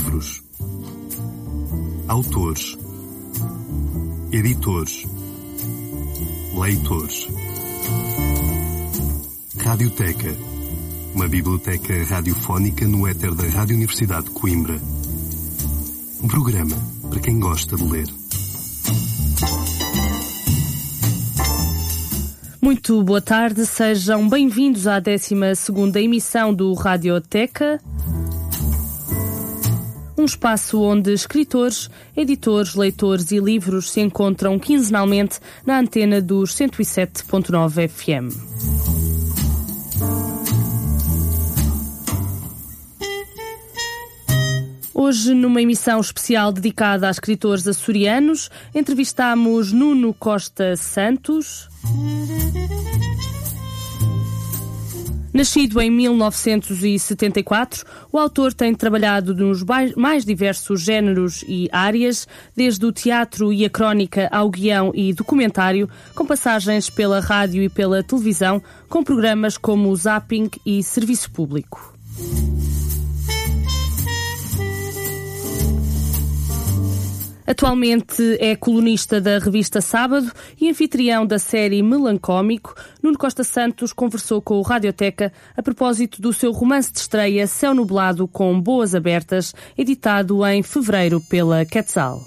Livros. Autores. Editores. Leitores. Radioteca. Uma biblioteca radiofónica no éter da Rádio Universidade de Coimbra. Um programa para quem gosta de ler. Muito boa tarde, sejam bem-vindos à 12 emissão do Radioteca. Um espaço onde escritores, editores, leitores e livros se encontram quinzenalmente na antena dos 107.9 FM. Hoje, numa emissão especial dedicada a escritores açorianos, entrevistamos Nuno Costa Santos. Nascido em 1974, o autor tem trabalhado nos mais diversos géneros e áreas, desde o teatro e a crónica ao guião e documentário, com passagens pela rádio e pela televisão, com programas como o Zapping e Serviço Público. Atualmente é colunista da revista Sábado e anfitrião da série Melancómico. Nuno Costa Santos conversou com o Radioteca a propósito do seu romance de estreia Céu Nublado com Boas Abertas, editado em fevereiro pela Quetzal.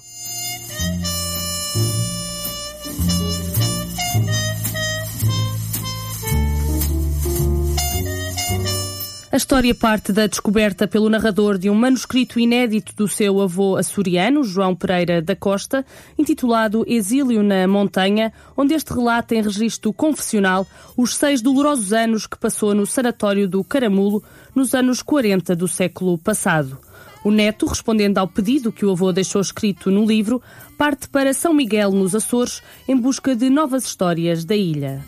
A história parte da descoberta pelo narrador de um manuscrito inédito do seu avô açoriano, João Pereira da Costa, intitulado Exílio na Montanha, onde este relata em registro confessional os seis dolorosos anos que passou no sanatório do Caramulo nos anos 40 do século passado. O neto, respondendo ao pedido que o avô deixou escrito no livro, parte para São Miguel, nos Açores, em busca de novas histórias da ilha.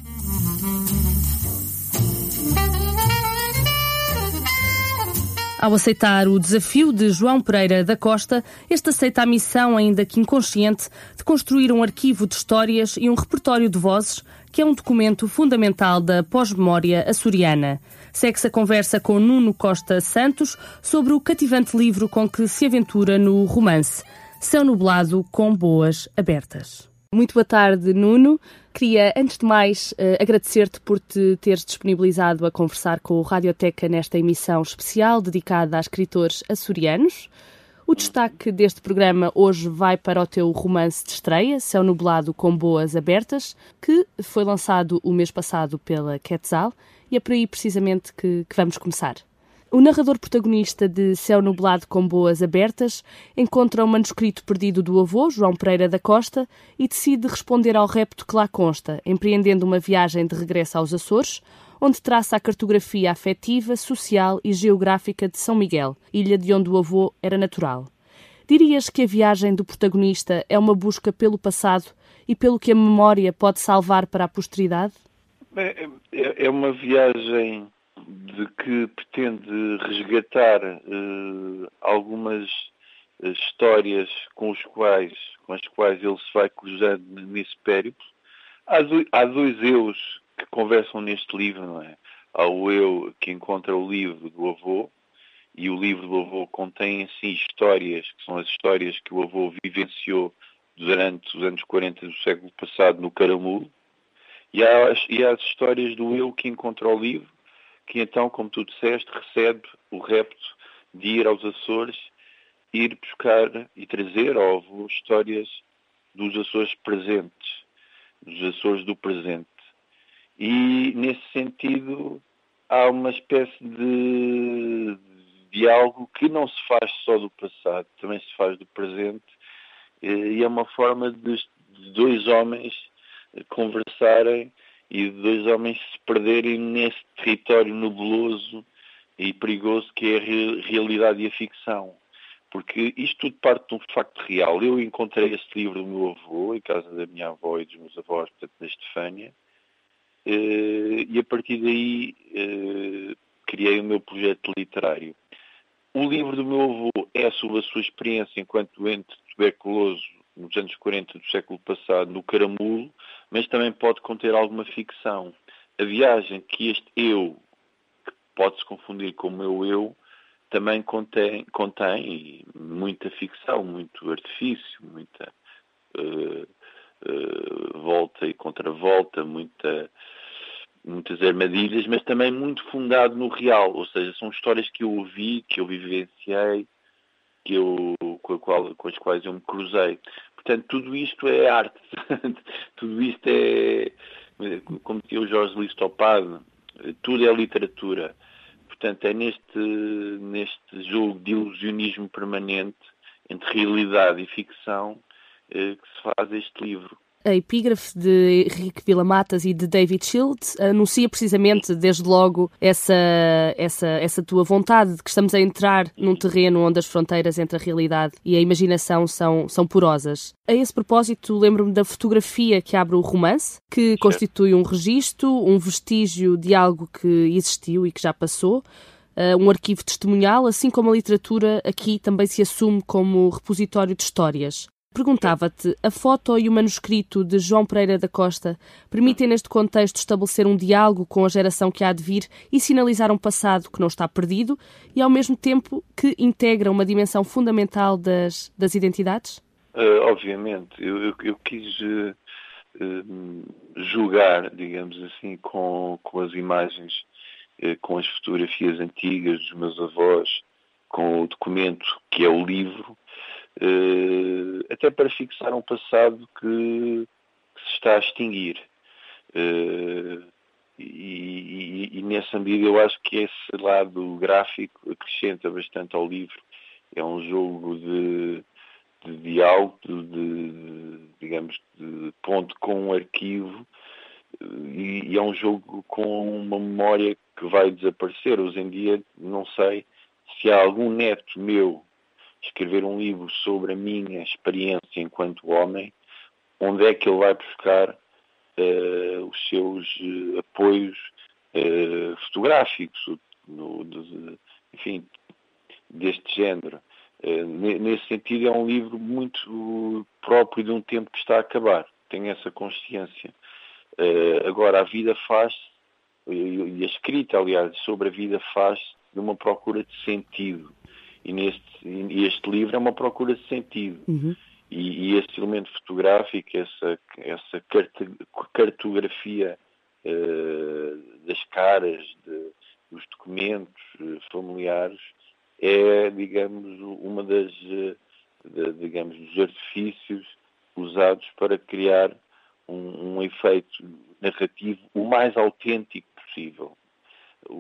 Ao aceitar o desafio de João Pereira da Costa, este aceita a missão, ainda que inconsciente, de construir um arquivo de histórias e um repertório de vozes, que é um documento fundamental da pós-memória açoriana. Segue-se a conversa com Nuno Costa Santos sobre o cativante livro com que se aventura no romance Céu Nublado com Boas Abertas. Muito boa tarde, Nuno. Queria, antes de mais, uh, agradecer-te por te teres disponibilizado a conversar com o Radioteca nesta emissão especial dedicada a escritores açorianos. O destaque deste programa hoje vai para o teu romance de estreia, Céu Nublado com Boas Abertas, que foi lançado o mês passado pela Quetzal, e é por aí precisamente que, que vamos começar. O narrador protagonista de Céu Nublado com Boas Abertas encontra um manuscrito perdido do avô, João Pereira da Costa, e decide responder ao repto que lá consta, empreendendo uma viagem de regresso aos Açores, onde traça a cartografia afetiva, social e geográfica de São Miguel, ilha de onde o avô era natural. Dirias que a viagem do protagonista é uma busca pelo passado e pelo que a memória pode salvar para a posteridade? É, é, é uma viagem de que pretende resgatar uh, algumas uh, histórias com, os quais, com as quais ele se vai cruzando nesse périplo. Há, do, há dois eus que conversam neste livro, não é? Há o eu que encontra o livro do avô, e o livro do avô contém, assim, histórias, que são as histórias que o avô vivenciou durante os anos 40 do século passado no Caramulo, e há, e há as histórias do eu que encontra o livro, que então, como tu disseste, recebe o repto de ir aos Açores, ir buscar e trazer ao avô histórias dos Açores presentes, dos Açores do presente. E, nesse sentido, há uma espécie de, de algo que não se faz só do passado, também se faz do presente, e é uma forma de dois homens conversarem e dois homens se perderem nesse território nebuloso e perigoso que é a realidade e a ficção. Porque isto tudo parte de um facto real. Eu encontrei este livro do meu avô, em casa da minha avó e dos meus avós, portanto, da Estefânia, eh, e a partir daí eh, criei o meu projeto literário. O livro do meu avô é sobre a sua experiência enquanto doente tuberculoso nos anos 40 do século passado no Caramulo, mas também pode conter alguma ficção. A viagem que este eu, que pode-se confundir com o meu eu, também contém, contém muita ficção, muito artifício, muita uh, uh, volta e contravolta, muita, muitas armadilhas, mas também muito fundado no real, ou seja, são histórias que eu ouvi, que eu vivenciei, que eu, com, qual, com as quais eu me cruzei. Portanto, tudo isto é arte, tudo isto é, como dizia o Jorge Luís tudo é literatura. Portanto, é neste, neste jogo de ilusionismo permanente entre realidade e ficção eh, que se faz este livro a epígrafe de Henrique Villamatas e de David Shields anuncia precisamente, desde logo, essa, essa, essa tua vontade de que estamos a entrar num terreno onde as fronteiras entre a realidade e a imaginação são, são porosas. A esse propósito, lembro-me da fotografia que abre o romance, que constitui um registro, um vestígio de algo que existiu e que já passou. Uh, um arquivo testemunhal, assim como a literatura aqui também se assume como repositório de histórias. Perguntava-te, a foto e o manuscrito de João Pereira da Costa permitem, neste contexto, estabelecer um diálogo com a geração que há de vir e sinalizar um passado que não está perdido e, ao mesmo tempo, que integra uma dimensão fundamental das, das identidades? Uh, obviamente. Eu, eu, eu quis uh, uh, julgar, digamos assim, com, com as imagens, com as fotografias antigas dos meus avós, com o documento que é o livro, uh, até para fixar um passado que, que se está a extinguir. Uh, e, e, e, nessa medida eu acho que esse lado gráfico acrescenta bastante ao livro. É um jogo de, de diálogo, de, de, digamos, de ponto com um arquivo e, e, é um jogo com uma memória que vai desaparecer. Hoje em dia não sei se há algum neto meu escrever um livro sobre a minha experiência enquanto homem, onde é que ele vai buscar uh, os seus uh, apoios uh, fotográficos, no, de, enfim, deste género. nesse sentido, é um livro muito próprio de um tempo que está a acabar. Tenho essa consciência. agora, a vida faz e a escrita, aliás, sobre a vida faz de uma procura de sentido e, neste, e este livro é uma procura de sentido. Uhum. E, e este elemento fotográfico, essa, essa cartografia uh, das caras, de, dos documentos uh, familiares, é, digamos, uma das, uh, de, digamos, dos artifícios usados para criar um, um efeito narrativo o mais autêntico possível.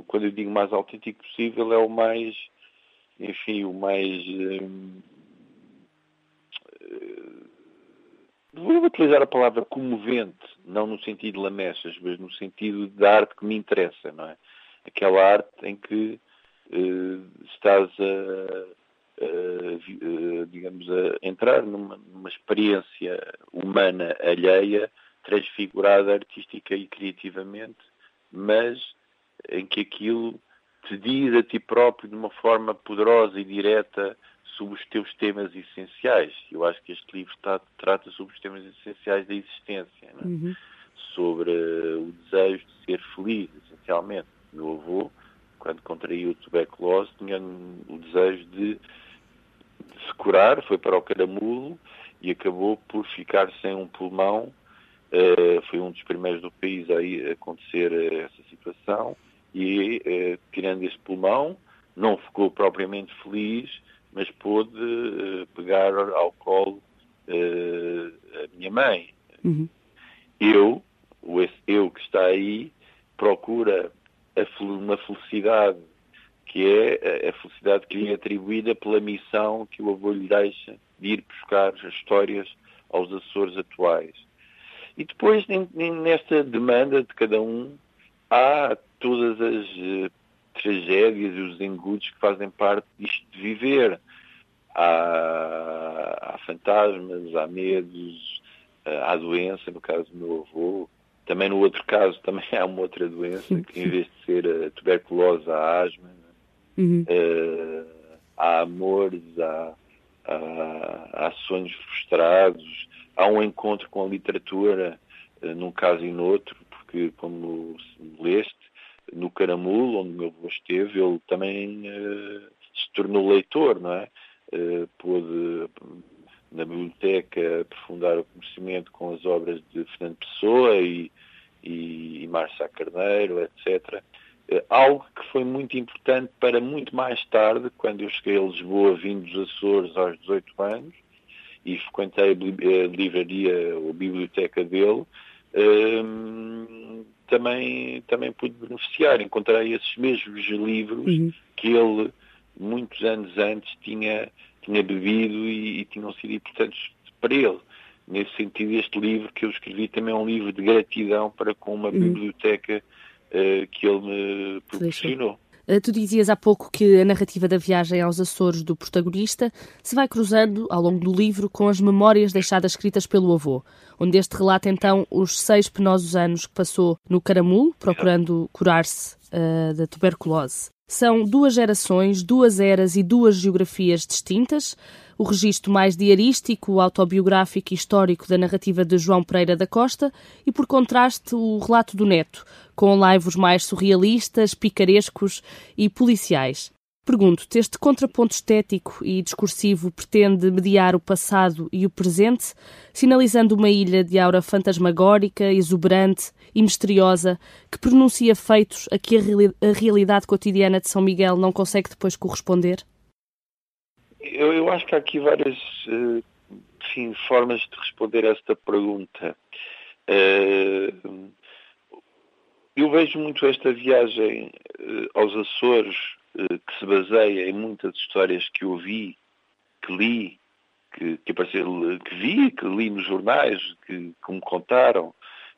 Quando eu digo mais autêntico possível, é o mais enfim, o mais. Hum, eh, vou utilizar a palavra comovente, não no sentido de lamechas, mas no sentido da arte que me interessa, não é? Aquela arte em que uh, estás a, a, a, digamos, a entrar numa, numa experiência humana alheia, transfigurada artística e criativamente, mas em que aquilo te diz a ti próprio de uma forma poderosa e direta sobre os teus temas essenciais. Eu acho que este livro está, trata sobre os temas essenciais da existência, é? uhum. sobre uh, o desejo de ser feliz, essencialmente. Meu avô, quando contraiu tuberculose, tinha o desejo de, de se curar, foi para o caramulo e acabou por ficar sem um pulmão. Uh, foi um dos primeiros do país a acontecer uh, essa situação e, eh, tirando esse pulmão, não ficou propriamente feliz, mas pôde eh, pegar ao colo eh, a minha mãe. Uhum. Eu, o esse eu que está aí, procura a, uma felicidade que é a felicidade que lhe é atribuída pela missão que o avô lhe deixa de ir buscar as histórias aos Açores atuais. E depois, nesta demanda de cada um, há todas as uh, tragédias e os engudos que fazem parte disto de viver. Há, há fantasmas, há medos, uh, há doença, no caso do meu avô. Também no outro caso também há uma outra doença, que em vez de ser a tuberculose, há asma. Uhum. Uh, há amores, há, há, há sonhos frustrados, há um encontro com a literatura, num caso e noutro, porque, como leste, no Caramulo, onde meu avô esteve, ele também uh, se tornou leitor, não é? Uh, pôde na biblioteca aprofundar o conhecimento com as obras de Fernando Pessoa e, e, e Carneiro, etc. Uh, algo que foi muito importante para muito mais tarde, quando eu cheguei a Lisboa, vindo dos Açores aos 18 anos, e frequentei a livraria ou biblioteca dele, um, também, também pude beneficiar. Encontrei esses mesmos livros uhum. que ele, muitos anos antes, tinha, tinha bebido e, e tinham sido importantes para ele. Nesse sentido, este livro que eu escrevi também é um livro de gratidão para com uma uhum. biblioteca uh, que ele me proporcionou. Eh, tu dizias há pouco que a narrativa da viagem aos Açores do protagonista se vai cruzando ao longo do livro com as memórias deixadas escritas pelo avô, onde este relata então os seis penosos anos que passou no Caramulo, procurando curar-se uh, da tuberculose. São duas gerações, duas eras e duas geografias distintas. O registro mais diarístico, autobiográfico e histórico da narrativa de João Pereira da Costa e, por contraste, o relato do neto, com laivos mais surrealistas, picarescos e policiais. Pergunto-te, este contraponto estético e discursivo pretende mediar o passado e o presente, sinalizando uma ilha de aura fantasmagórica, exuberante e misteriosa, que pronuncia feitos a que a, realidade cotidiana de São Miguel não consegue depois corresponder? Eu, eu acho que há aqui várias uh, enfim, formas de responder a esta pergunta. Uh, eu vejo muito esta viagem uh, aos Açores eh, que se baseia em muitas histórias que ouvi, que li, que, que, apareceu, que vi, que li nos jornais, que, que me contaram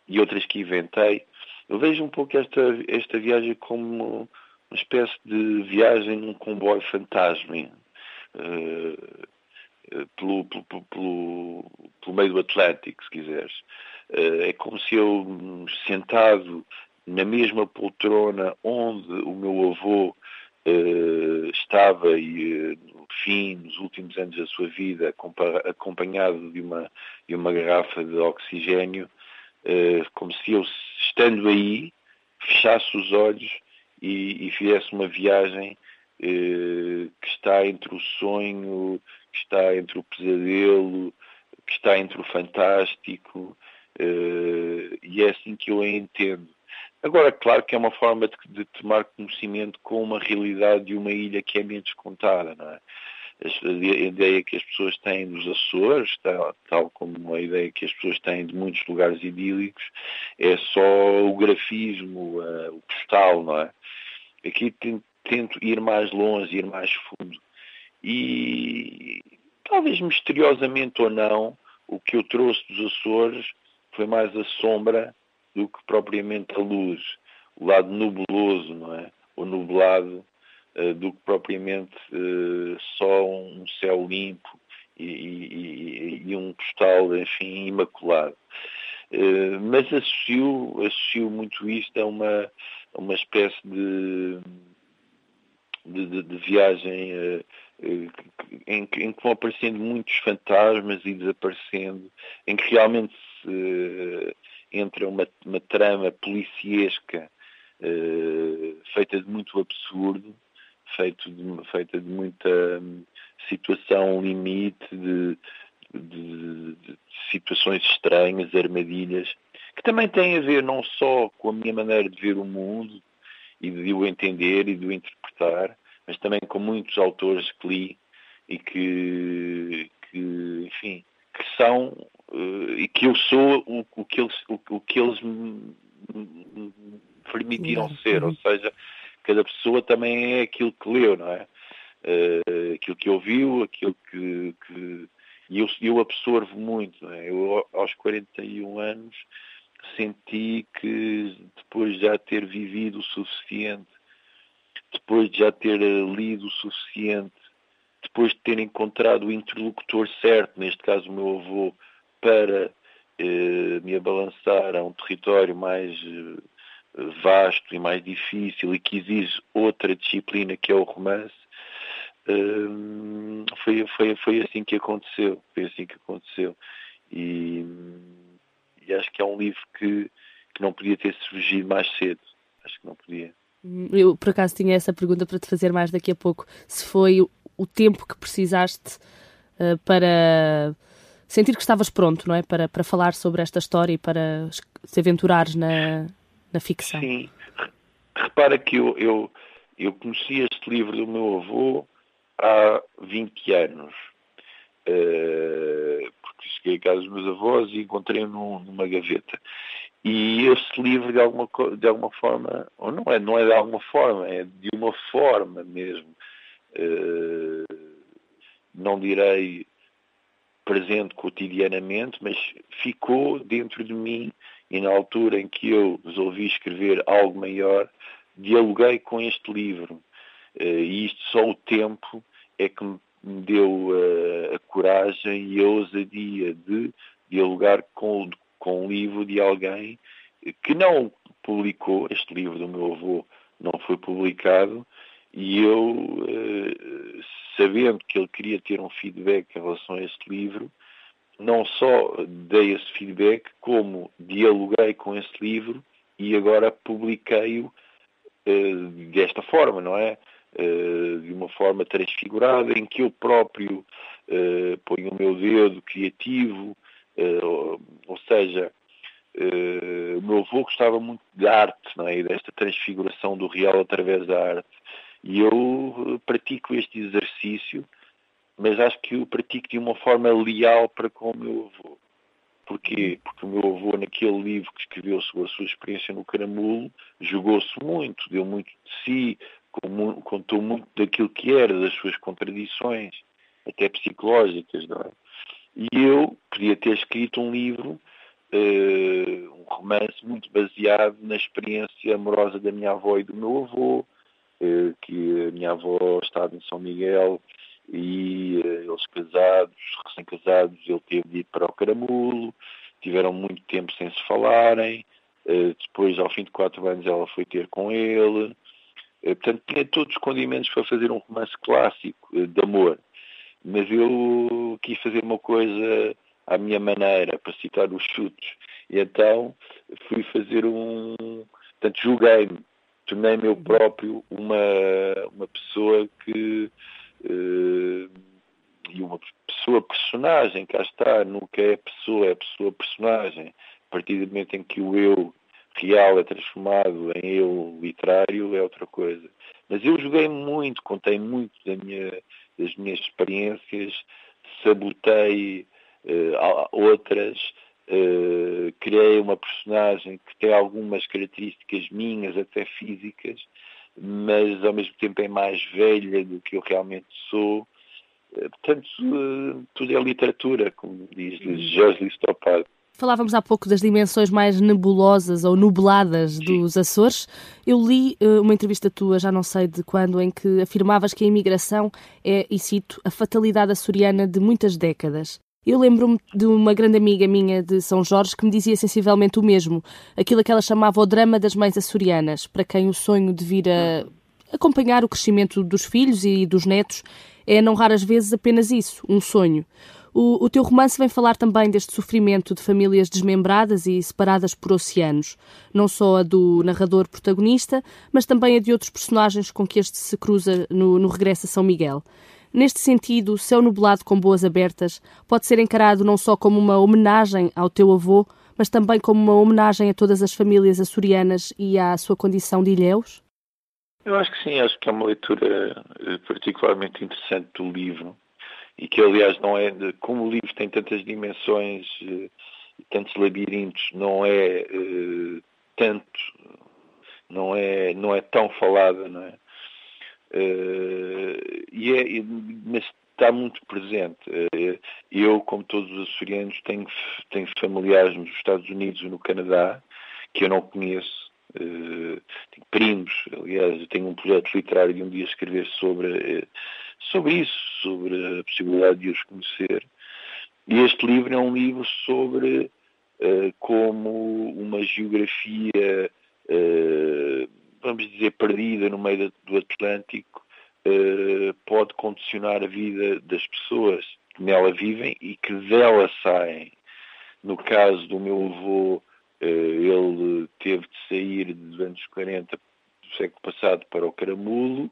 e outras que inventei. Eu vejo um pouco esta, esta viagem como uma espécie de viagem num comboio fantasma uh, pelo, pelo, pelo, pelo, meio do Atlântico, se quiseres. Uh, é como se eu, sentado na mesma poltrona onde o meu avô uh, estava e no fim, nos últimos anos da sua vida, acompanhado de uma, de uma garrafa de oxigênio, como se eu, estando aí, fechasse os olhos e, e fizesse uma viagem que está entre o sonho, que está entre o pesadelo, que está entre o fantástico, e é assim que eu a entendo. Agora, claro que é uma forma de, de, tomar conhecimento com uma realidade de uma ilha que é menos contada, não é? A ideia que as pessoas têm dos Açores, tal, tal como a ideia que as pessoas têm de muitos lugares idílicos, é só o grafismo, uh, o postal, não é? Aqui tento ir mais longe, ir mais fundo. E talvez misteriosamente ou não, o que eu trouxe dos Açores foi mais a sombra do que propriamente a luz, o lado nubuloso, não é? Ou nublado, do que propriamente uh, só um céu limpo e, e, e, um postal, enfim, imaculado. Uh, mas associo, associo muito isto a uma, a uma espécie de, de, de, viagem em, em, que vão aparecendo muitos fantasmas e desaparecendo, em que realmente se, entra uma, uma trama policiesca feita de muito absurdo, feito de, feita de muita um, situação limite, de, de, de, situações estranhas, armadilhas, que também têm a ver não só com a minha maneira de ver o mundo e de o entender e de o interpretar, mas também com muitos autores que li e que, que enfim, que são uh, e que eu sou o, o que eles, o, o, que eles me permitiram ser, ou seja, cada pessoa também é aquilo que leu, não é? Uh, aquilo que ouviu, aquilo que, que e eu, eu absorvo muito, não é? Eu aos 41 anos senti que depois de já ter vivido o suficiente, depois de já ter lido o suficiente, depois de ter encontrado o interlocutor certo, neste caso o meu avô, para eh, me abalançar a um território mais eh, vasto e mais difícil e que exige outra disciplina que é o romance, eh, foi, foi, foi assim que aconteceu. Foi assim que aconteceu. E, e acho que é um livro que, que não podia ter surgido mais cedo. acho que não podia. Hum, eu, por acaso, tinha essa pergunta para te fazer mais daqui a pouco. Se foi o, o tempo que precisaste uh, para sentir que estavas pronto, não é? Para, para falar sobre esta história e para se aventurares na, na ficção. Sim. Repara que eu, eu, eu conheci este livro do meu avô há 20 anos. Uh, porque cheguei a casa dos meus avós e encontrei-o numa gaveta. E este livro, de alguma, de alguma forma, ou não é, não é de alguma forma, é de uma forma mesmo, uh, não direi presente cotidianamente, mas ficou dentro de mim e na altura em que eu resolvi escrever algo maior, dialoguei com este livro. Uh, e isto só o tempo é que me deu uh, a coragem e a ousadia de dialogar com, com um livro de alguém que não publicou, este livro do meu avô não foi publicado, e eu, uh, sabendo que ele queria ter um feedback em relação a este livro, não só dei esse feedback, como dialoguei com esse livro e agora publiquei-o uh, desta forma, não é? Uh, de uma forma transfigurada, em que eu próprio uh, ponho o meu dedo criativo, ou seja, o meu avô gostava muito de arte, não é? E desta transfiguração do real através da arte. E eu pratico este exercício mas acho que o pratico de uma forma leal para com o meu avô. Porquê? Porque o meu avô, naquele livro que escreveu sobre a sua experiência no caramulo, jogou-se muito, deu muito de si, contou muito daquilo que era, das suas contradições, até psicológicas, não é? E eu podia ter escrito um livro, uh, um romance muito baseado na experiência amorosa da minha avó e do meu avô, uh, que a minha avó estava em São Miguel e uh, eles casados, recém-casados, ele teve de ir para o Caramulo, tiveram muito tempo sem se falarem, uh, depois, ao fim de quatro anos, ela foi ter com ele, uh, portanto, tinha todos os condimentos para fazer um romance clássico de amor, mas eu quis fazer uma coisa à minha maneira, para citar os chutos, e então fui fazer um, portanto, julguei-me, tornei-me eu próprio uma, uma pessoa que e uma pessoa personagem, cá está, nunca é pessoa, é pessoa personagem. A partir do momento em que o eu real é transformado em eu literário, é outra coisa. Mas eu joguei muito, contei muito da minha, das minhas experiências, sabotei uh, outras, uh, criei uma personagem que tem algumas características minhas, até físicas, mas ao mesmo tempo é mais velha do que eu realmente sou. Eh, portanto, eh, tudo é literatura, como diz uhum. Jorge Listopado. Falávamos há pouco das dimensões mais nebulosas ou nubladas Sim. dos Açores. Eu li uh, uma entrevista tua, já não sei de quando, em que afirmavas que a imigração é, e cito, a fatalidade açoriana de muitas décadas. Eu lembro-me de uma grande amiga minha de São Jorge que me dizia sensivelmente o mesmo, aquilo que ela chamava o drama das mães açorianas, para quem o sonho de vir a acompanhar o crescimento dos filhos e dos netos é, não raras vezes, apenas isso, um sonho. O, o, teu romance vem falar também deste sofrimento de famílias desmembradas e separadas por oceanos, não só a do narrador protagonista, mas também a de outros personagens com que este se cruza no, no regresso a São Miguel. Neste sentido, o céu nublado com boas abertas pode ser encarado não só como uma homenagem ao teu avô, mas também como uma homenagem a todas as famílias açorianas e à sua condição de ilhéus? Eu acho que sim, acho que é uma leitura eh, particularmente interessante do livro e que, aliás, não é. Como o livro tem tantas dimensões e eh, tantos labirintos, não é uh, tanto, não é, não é tão falada, não é? Uh, e é, mas está muito presente. Uh, eu, como todos os açorianos, tenho, tenho familiares nos Estados Unidos e no Canadá que eu não conheço. Uh, tenho primos, aliás, eu tenho um projeto literário de um dia escrever sobre, sobre isso, sobre a possibilidade de os conhecer. E este livro é um livro sobre como uma geografia vamos dizer, perdida no meio do Atlântico, uh, pode condicionar a vida das pessoas que nela vivem e que dela saem. No caso do meu avô, ele teve de sair dos anos 40 do século passado para o Caramulo,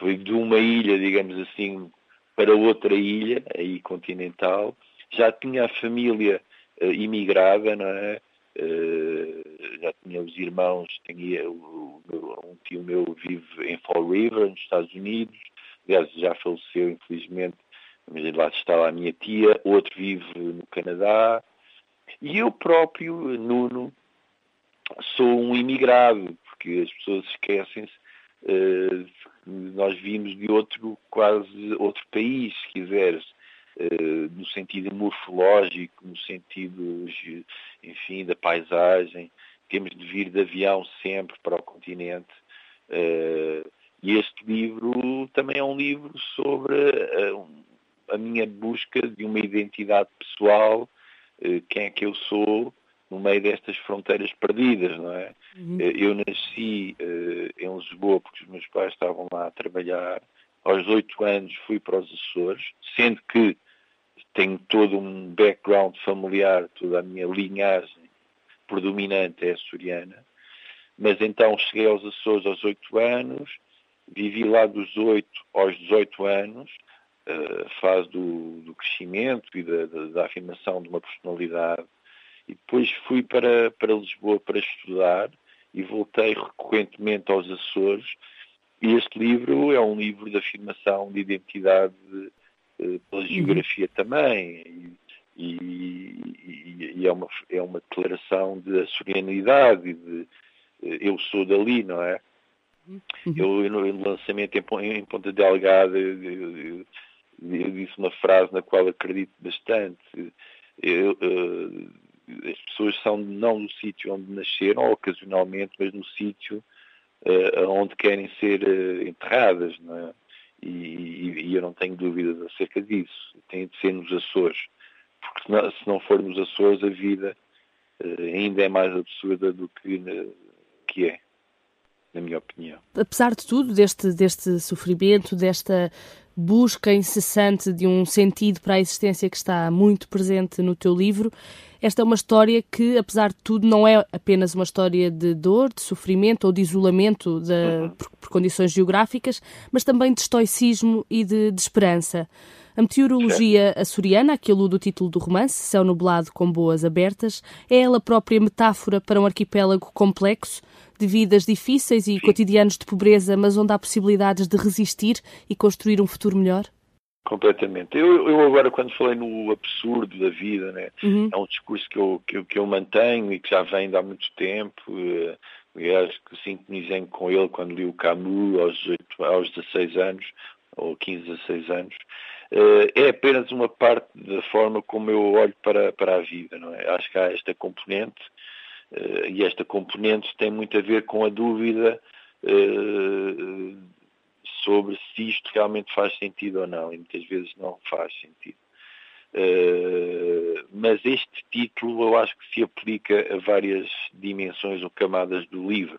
foi de uma ilha, digamos assim, para outra ilha, aí continental, já tinha a família uh, imigrada, não é? Já tinha os irmãos, tinha o, um tio meu vive em Fall River, nos Estados Unidos, aliás já faleceu infelizmente, mas lá está lá a minha tia, outro vive no Canadá, e eu próprio, Nuno, sou um imigrado, porque as pessoas esquecem-se uh, nós vimos de outro, quase outro país, se quiseres, uh, no sentido morfológico, no sentido, enfim, da paisagem. Temos de vir de avião sempre para o continente. Uh, e este livro também é um livro sobre a, a minha busca de uma identidade pessoal, quem é que eu sou, no meio destas fronteiras perdidas, não é? Uhum. Eh, eu nasci em Lisboa porque os meus pais estavam lá a trabalhar. Aos oito anos fui para os Açores, sendo que tenho todo um background familiar, toda a minha linhagem predominante é açoriana. Mas então cheguei aos Açores aos oito anos, vivi lá dos oito aos 18 anos, uh, fase do, do crescimento e da, da, da afirmação de uma personalidade e depois fui para, para Lisboa para estudar e voltei recorrentemente aos Açores. E este livro é um livro de afirmação de identidade eh, pela uhum. geografia também. E, e, é, uma, é uma declaração de açorianidade, de eh, eu sou dali, não é? Uhum. Eu, no lançamento em, Ponta Delgada, eu, eu, eu, disse uma frase na qual acredito bastante. Eu, eu, as pessoas são não no sítio onde nasceram, ocasionalmente, mas no sítio uh, onde querem ser uh, enterradas, é? e, e, e, eu não tenho dúvidas acerca disso. Tem de ser nos Açores, porque se não, se não for nos Açores, a vida uh, ainda é mais absurda do que, que é, na minha opinião. Apesar de tudo, deste, deste sofrimento, desta busca incessante de um sentido para a existência que está muito presente no teu livro, esta é uma história que, apesar de tudo, não é apenas uma história de dor, de sofrimento ou de isolamento de, uhum. por, por, condições geográficas, mas também de estoicismo e de, de esperança. A meteorologia açoriana, que alude o título do romance, Céu Nublado com Boas Abertas, é ela própria metáfora para um arquipélago complexo, de vidas difíceis e cotidianos de pobreza, mas onde há possibilidades de resistir e construir um futuro melhor? Completamente. Eu, eu, agora, quando falei no absurdo da vida, né, uhum. é um discurso que eu, que, que, eu mantenho e que já vem de há muito tempo. Uh, aliás, que sintonizei com ele quando li o Camus aos, 18, aos 16 anos, ou 15, 16 anos. Uh, é apenas uma parte da forma como eu olho para, para a vida. Não é? Acho que há esta componente, uh, e esta componente tem muito a ver com a dúvida sobre se isto realmente faz sentido ou não, e muitas vezes não faz sentido. Mas este título eu acho que se aplica a várias dimensões ou camadas do livro.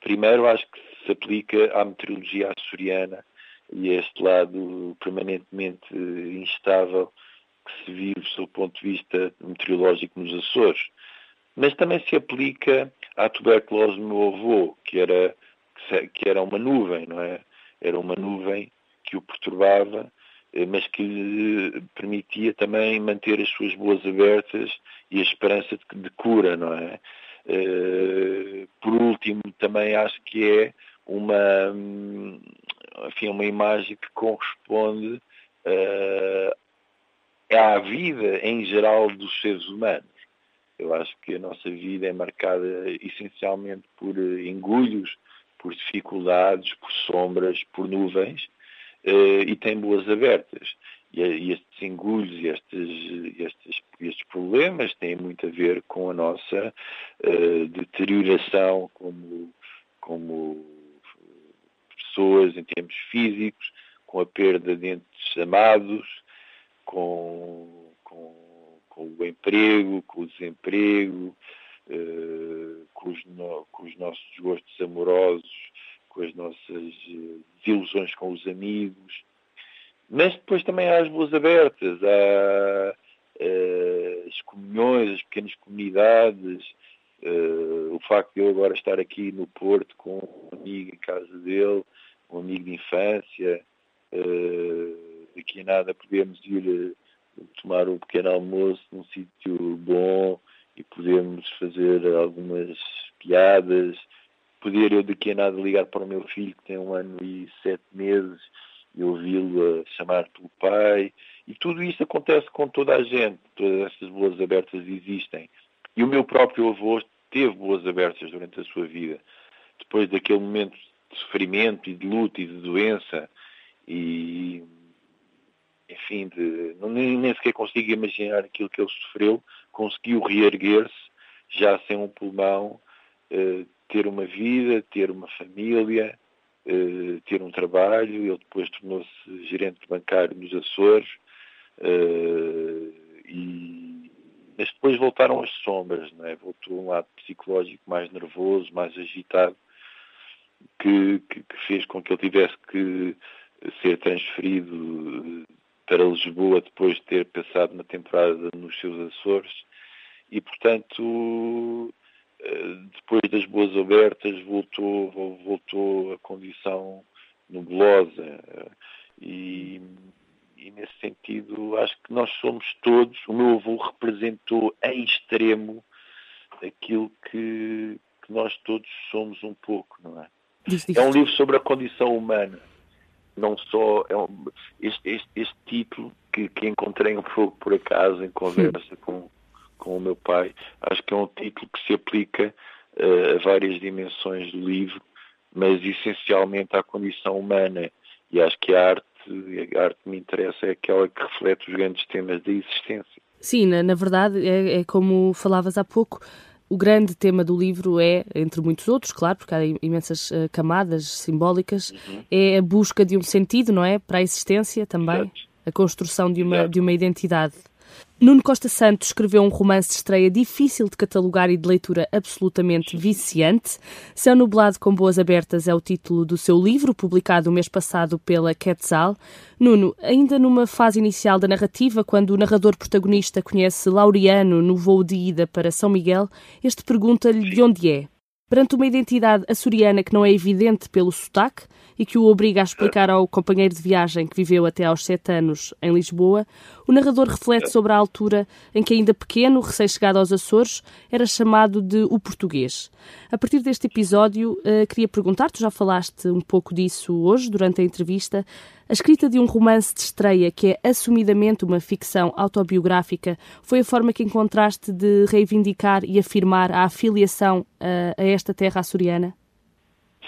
Primeiro, acho que se aplica à meteorologia açoriana e a este lado permanentemente instável que se vive sob o ponto de vista meteorológico nos Açores. Mas também se aplica à tuberculose do meu avô, que era, que era uma nuvem, não é? era uma nuvem que o perturbava, eh, mas que lhe permitia também manter as suas boas abertas e a esperança de, de cura, não é? Eh, por último, também acho que é uma, enfim, uma imagem que corresponde uh, à vida em geral dos seres humanos. Eu acho que a nossa vida é marcada essencialmente por engulhos, por dificuldades, por sombras, por nuvens, uh, e tem boas abertas. E, e estes engulhos e estes, estes, estes, problemas têm muito a ver com a nossa uh, deterioração como, como pessoas em termos físicos, com a perda de entes amados, com, com, com o emprego, com o desemprego, uh, com, os no, com, os nossos gostos amorosos, com as nossas uh, desilusões com os amigos. Mas depois também há as boas abertas, há uh, as comunhões, as pequenas comunidades, uh, o facto de eu agora estar aqui no Porto com um amigo em casa dele, um amigo de infância, uh, daqui a nada podemos ir tomar um pequeno almoço num sítio bom e podemos fazer algumas piadas, poder eu daqui a nada ligar para o meu filho que tem um ano e sete meses e ouvi-lo chamar pelo pai. E tudo isso acontece com toda a gente, todas essas boas abertas existem. E o meu próprio avô teve boas abertas durante a sua vida. Depois daquele momento de sofrimento e de luta e de doença e enfim, de, nem, nem sequer consigo imaginar aquilo que ele sofreu, conseguiu reerguer-se já sem um pulmão, eh, ter uma vida, ter uma família, eh, ter um trabalho. Ele depois tornou-se gerente bancário nos Açores. Eh, e, mas depois voltaram as sombras, não é? voltou um lado psicológico mais nervoso, mais agitado, que, que, que fez com que ele tivesse que ser transferido para Lisboa depois de ter passado uma temporada nos seus Açores e, portanto, eh, depois das boas abertas voltou, voltou a condição nebulosa e, e, nesse sentido acho que nós somos todos, o meu avô representou em extremo aquilo que, que nós todos somos um pouco, não é? É um livro sobre a condição humana não só é um, este, este, este, título que, que, encontrei um pouco por acaso em conversa com, com o meu pai, acho que é um título que se aplica uh, a várias dimensões do livro, mas essencialmente à condição humana. E acho que a arte, a arte que me interessa é aquela que reflete os grandes temas da existência. Sim, na, na verdade, é, é como falavas há pouco, o grande tema do livro é, entre muitos outros, claro, porque há imensas uh, camadas simbólicas, uhum. é a busca de um sentido, não é? Para a existência também, Exato. a construção de uma, de uma identidade. Nuno Costa Santos escreveu um romance de estreia difícil de catalogar e de leitura absolutamente viciante. Céu Nublado com Boas Abertas é o título do seu livro, publicado o mês passado pela Quetzal. Nuno, ainda numa fase inicial da narrativa, quando o narrador protagonista conhece Laureano no voo de ida para São Miguel, este pergunta-lhe de onde é. Perante uma identidade açoriana que não é evidente pelo sotaque e que o obriga a explicar ao companheiro de viagem que viveu até aos sete anos em Lisboa, o narrador reflete sobre a altura em que, ainda pequeno, recém-chegado aos Açores, era chamado de o português. A partir deste episódio, uh, queria perguntar, tu já falaste um pouco disso hoje, durante a entrevista, a escrita de um romance de estreia que é assumidamente uma ficção autobiográfica foi a forma que encontraste de reivindicar e afirmar a afiliação a, a esta terra açoriana?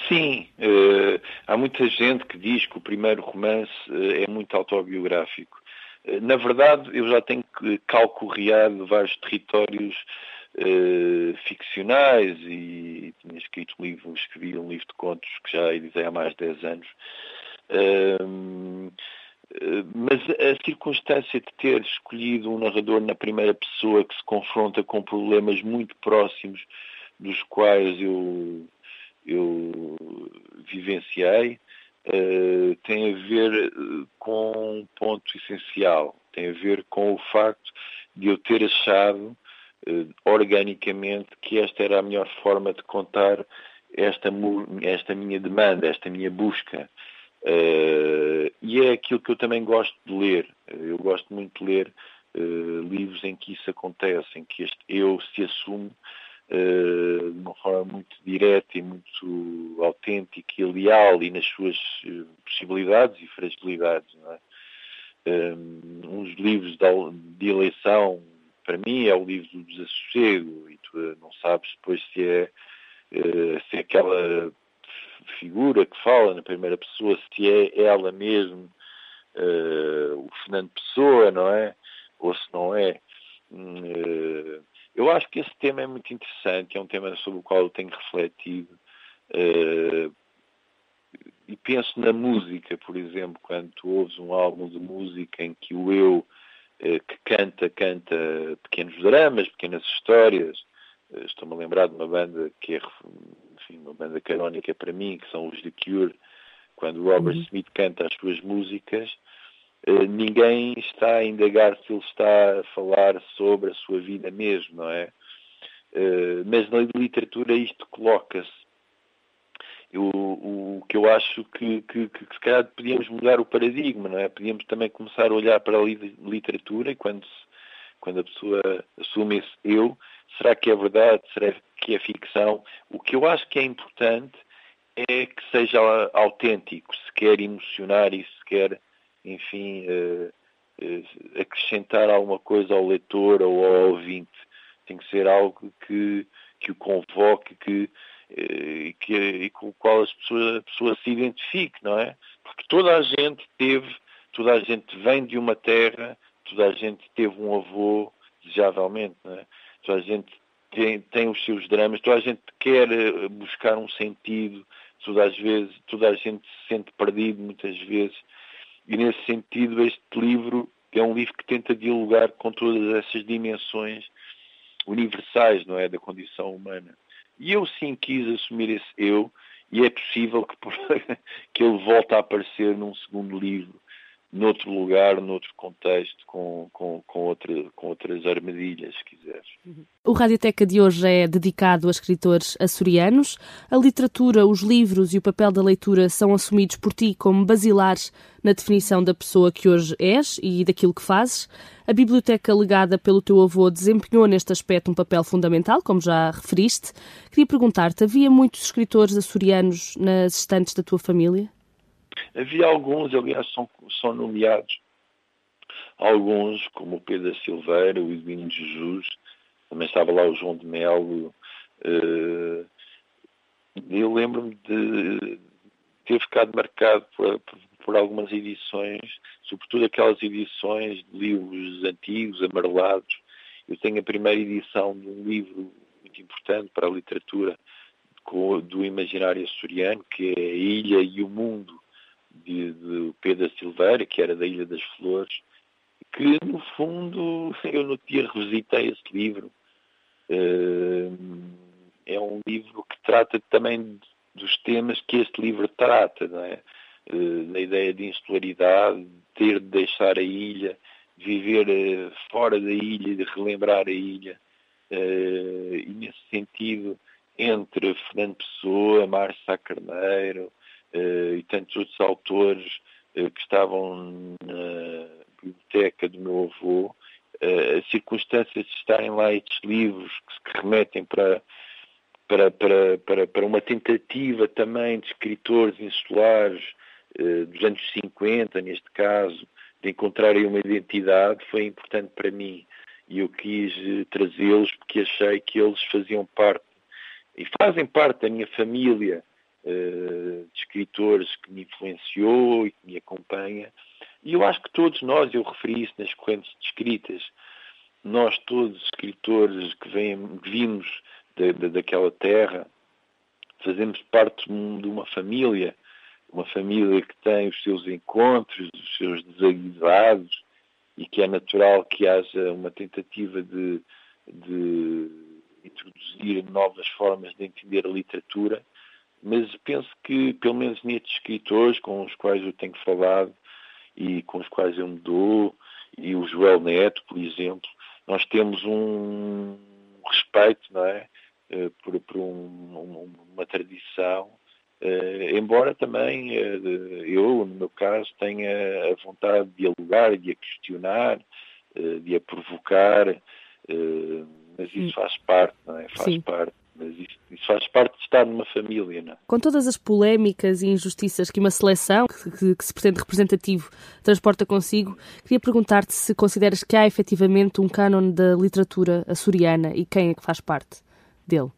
Sim, uh, há muita gente que diz que o primeiro romance uh, é muito autobiográfico. Uh, na verdade, eu já tenho calcorreado vários territórios ficcionais e tinha escrito um livro, escrevi um livro de contos que já editei há mais de 10 anos, mas a circunstância de ter escolhido um narrador na primeira pessoa que se confronta com problemas muito próximos dos quais eu, eu vivenciei uh, tem a ver com um ponto essencial, tem a ver com o facto de eu ter achado uh, organicamente que esta era a melhor forma de contar esta, esta minha demanda, esta minha busca. Uh, e é aquilo que eu também gosto de ler. Eu gosto muito de ler uh, livros em que isso acontece, em que este eu se assume uh, de uma forma muito direta e muito autêntica e leal e nas suas possibilidades e fragilidades. É? Um, uns livros de eleição, para mim, é o livro do desassossego e tu não sabes depois se é, se é aquela figura que fala na primeira pessoa, se é ela mesmo o Fernando Pessoa, não é? Ou se não é. Uh, eu acho que esse tema é muito interessante, é um tema sobre o qual eu tenho refletido. Uh, e penso na música, por exemplo, quando tu ouves um álbum de música em que o eu que canta, canta pequenos dramas, pequenas histórias. Estou-me a lembrar de uma banda que é enfim, uma banda canónica para mim, que são os The Cure, quando Robert uhum. Smith canta as suas músicas, uh, ninguém está a indagar se ele está a falar sobre a sua vida mesmo, não é? Uh, mas na literatura isto coloca-se. O, que eu acho que, que, que, que se calhar podíamos mudar o paradigma, não é? Podíamos também começar a olhar para a literatura e quando, quando a pessoa assume esse eu, será que é verdade? Será que é ficção? O que eu acho que é importante é que seja autêntico, se quer emocionar e se quer, enfim, uh, uh, acrescentar alguma coisa ao leitor ou ao ouvinte. Tem que ser algo que, que o convoque, que, uh, que, e com o qual as pessoas, a pessoa se identifique, não é? Porque toda a gente teve, toda a gente vem de uma terra, toda a gente teve um avô, desejavelmente, não é? Toda a gente tem, tem os seus dramas, toda a gente quer eh, buscar um sentido, toda, às vezes, toda a gente se sente perdido muitas vezes. E nesse sentido, este livro é um livro que tenta dialogar com todas essas dimensões universais, não é, da condição humana. E eu sim quis assumir esse eu, e é possível que, que ele volte a aparecer num segundo livro, noutro lugar, noutro contexto, com, com, com, outra, com outras armadilhas, se quiseres. O Radioteca de hoje é dedicado a escritores açorianos. A literatura, os livros e o papel da leitura são assumidos por ti como basilares na definição da pessoa que hoje és e daquilo que fazes. A biblioteca legada pelo teu avô desempenhou neste aspecto um papel fundamental, como já referiste. Queria perguntar-te, havia muitos escritores açorianos nas estantes da tua família? Havia alguns, aliás, são, são nomeados alguns, como o Pedro Silveira, o Edwin Jesus, também estava lá o João de Melo. Uh, eu lembro-me de ter ficado marcado por, por, por, algumas edições, sobretudo aquelas edições de livros antigos, amarelados. Eu tenho a primeira edição de um livro muito importante para a literatura do imaginário açoriano, que é A Ilha e o Mundo, de, de Pedro Silveira, que era da Ilha das Flores, que no fundo eu no dia revisitei esse livro. Eh, é um livro que trata também dos temas que este livro trata, não é? Eh, da ideia de insularidade, de ter de deixar a ilha, viver eh, fora da ilha, de relembrar a ilha. E nesse sentido, entre Fernando Pessoa, Márcio Carneiro, e tantos outros autores uh, que estavam na biblioteca do meu avô, uh, as circunstâncias de estarem lá estes livros que se remetem para, para, para, para, para uma tentativa também de escritores insulares dos anos 50, neste caso, de encontrarem uma identidade, foi importante para mim. E eu quis trazê-los porque achei que eles faziam parte e fazem parte da minha família de escritores que me influenciou e que me acompanha. E eu acho que todos nós, eu referi isso nas correntes de escritas, nós todos escritores que, vem, vimos de, de, daquela terra, fazemos parte de uma família, uma família que tem os seus encontros, os seus desaguisados, e que é natural que haja uma tentativa de, de introduzir novas formas de entender a literatura mas penso que, pelo menos nestes escritores com os quais eu tenho falado e com os quais eu me dou, e o Joel Neto, por exemplo, nós temos um respeito, não é? Eh, por, por um, uma tradição, uh, embora também uh, eu, no meu caso, tenha a vontade de dialogar, de a questionar, de a provocar, mas isso faz parte, não é? Faz Sim. parte mas isso, isso, faz parte de estar numa família. Não é? Com todas as polémicas e injustiças que uma seleção que, que, que se pretende representativo transporta consigo, queria perguntar-te se consideras que há efetivamente um cânon da literatura açoriana e quem é que faz parte dele.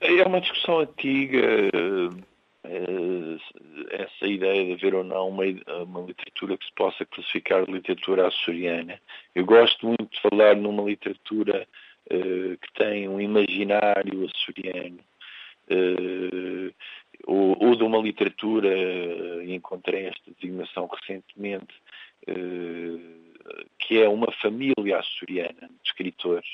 É uma discussão antiga, eh, essa ideia de haver ou não uma, uma, literatura que se possa classificar de literatura açoriana. Eu gosto muito de falar numa literatura eh, que tem um imaginário açoriano, uh, ou, ou, de uma literatura, uh, encontrei esta designação recentemente, que é uma família açoriana de escritores.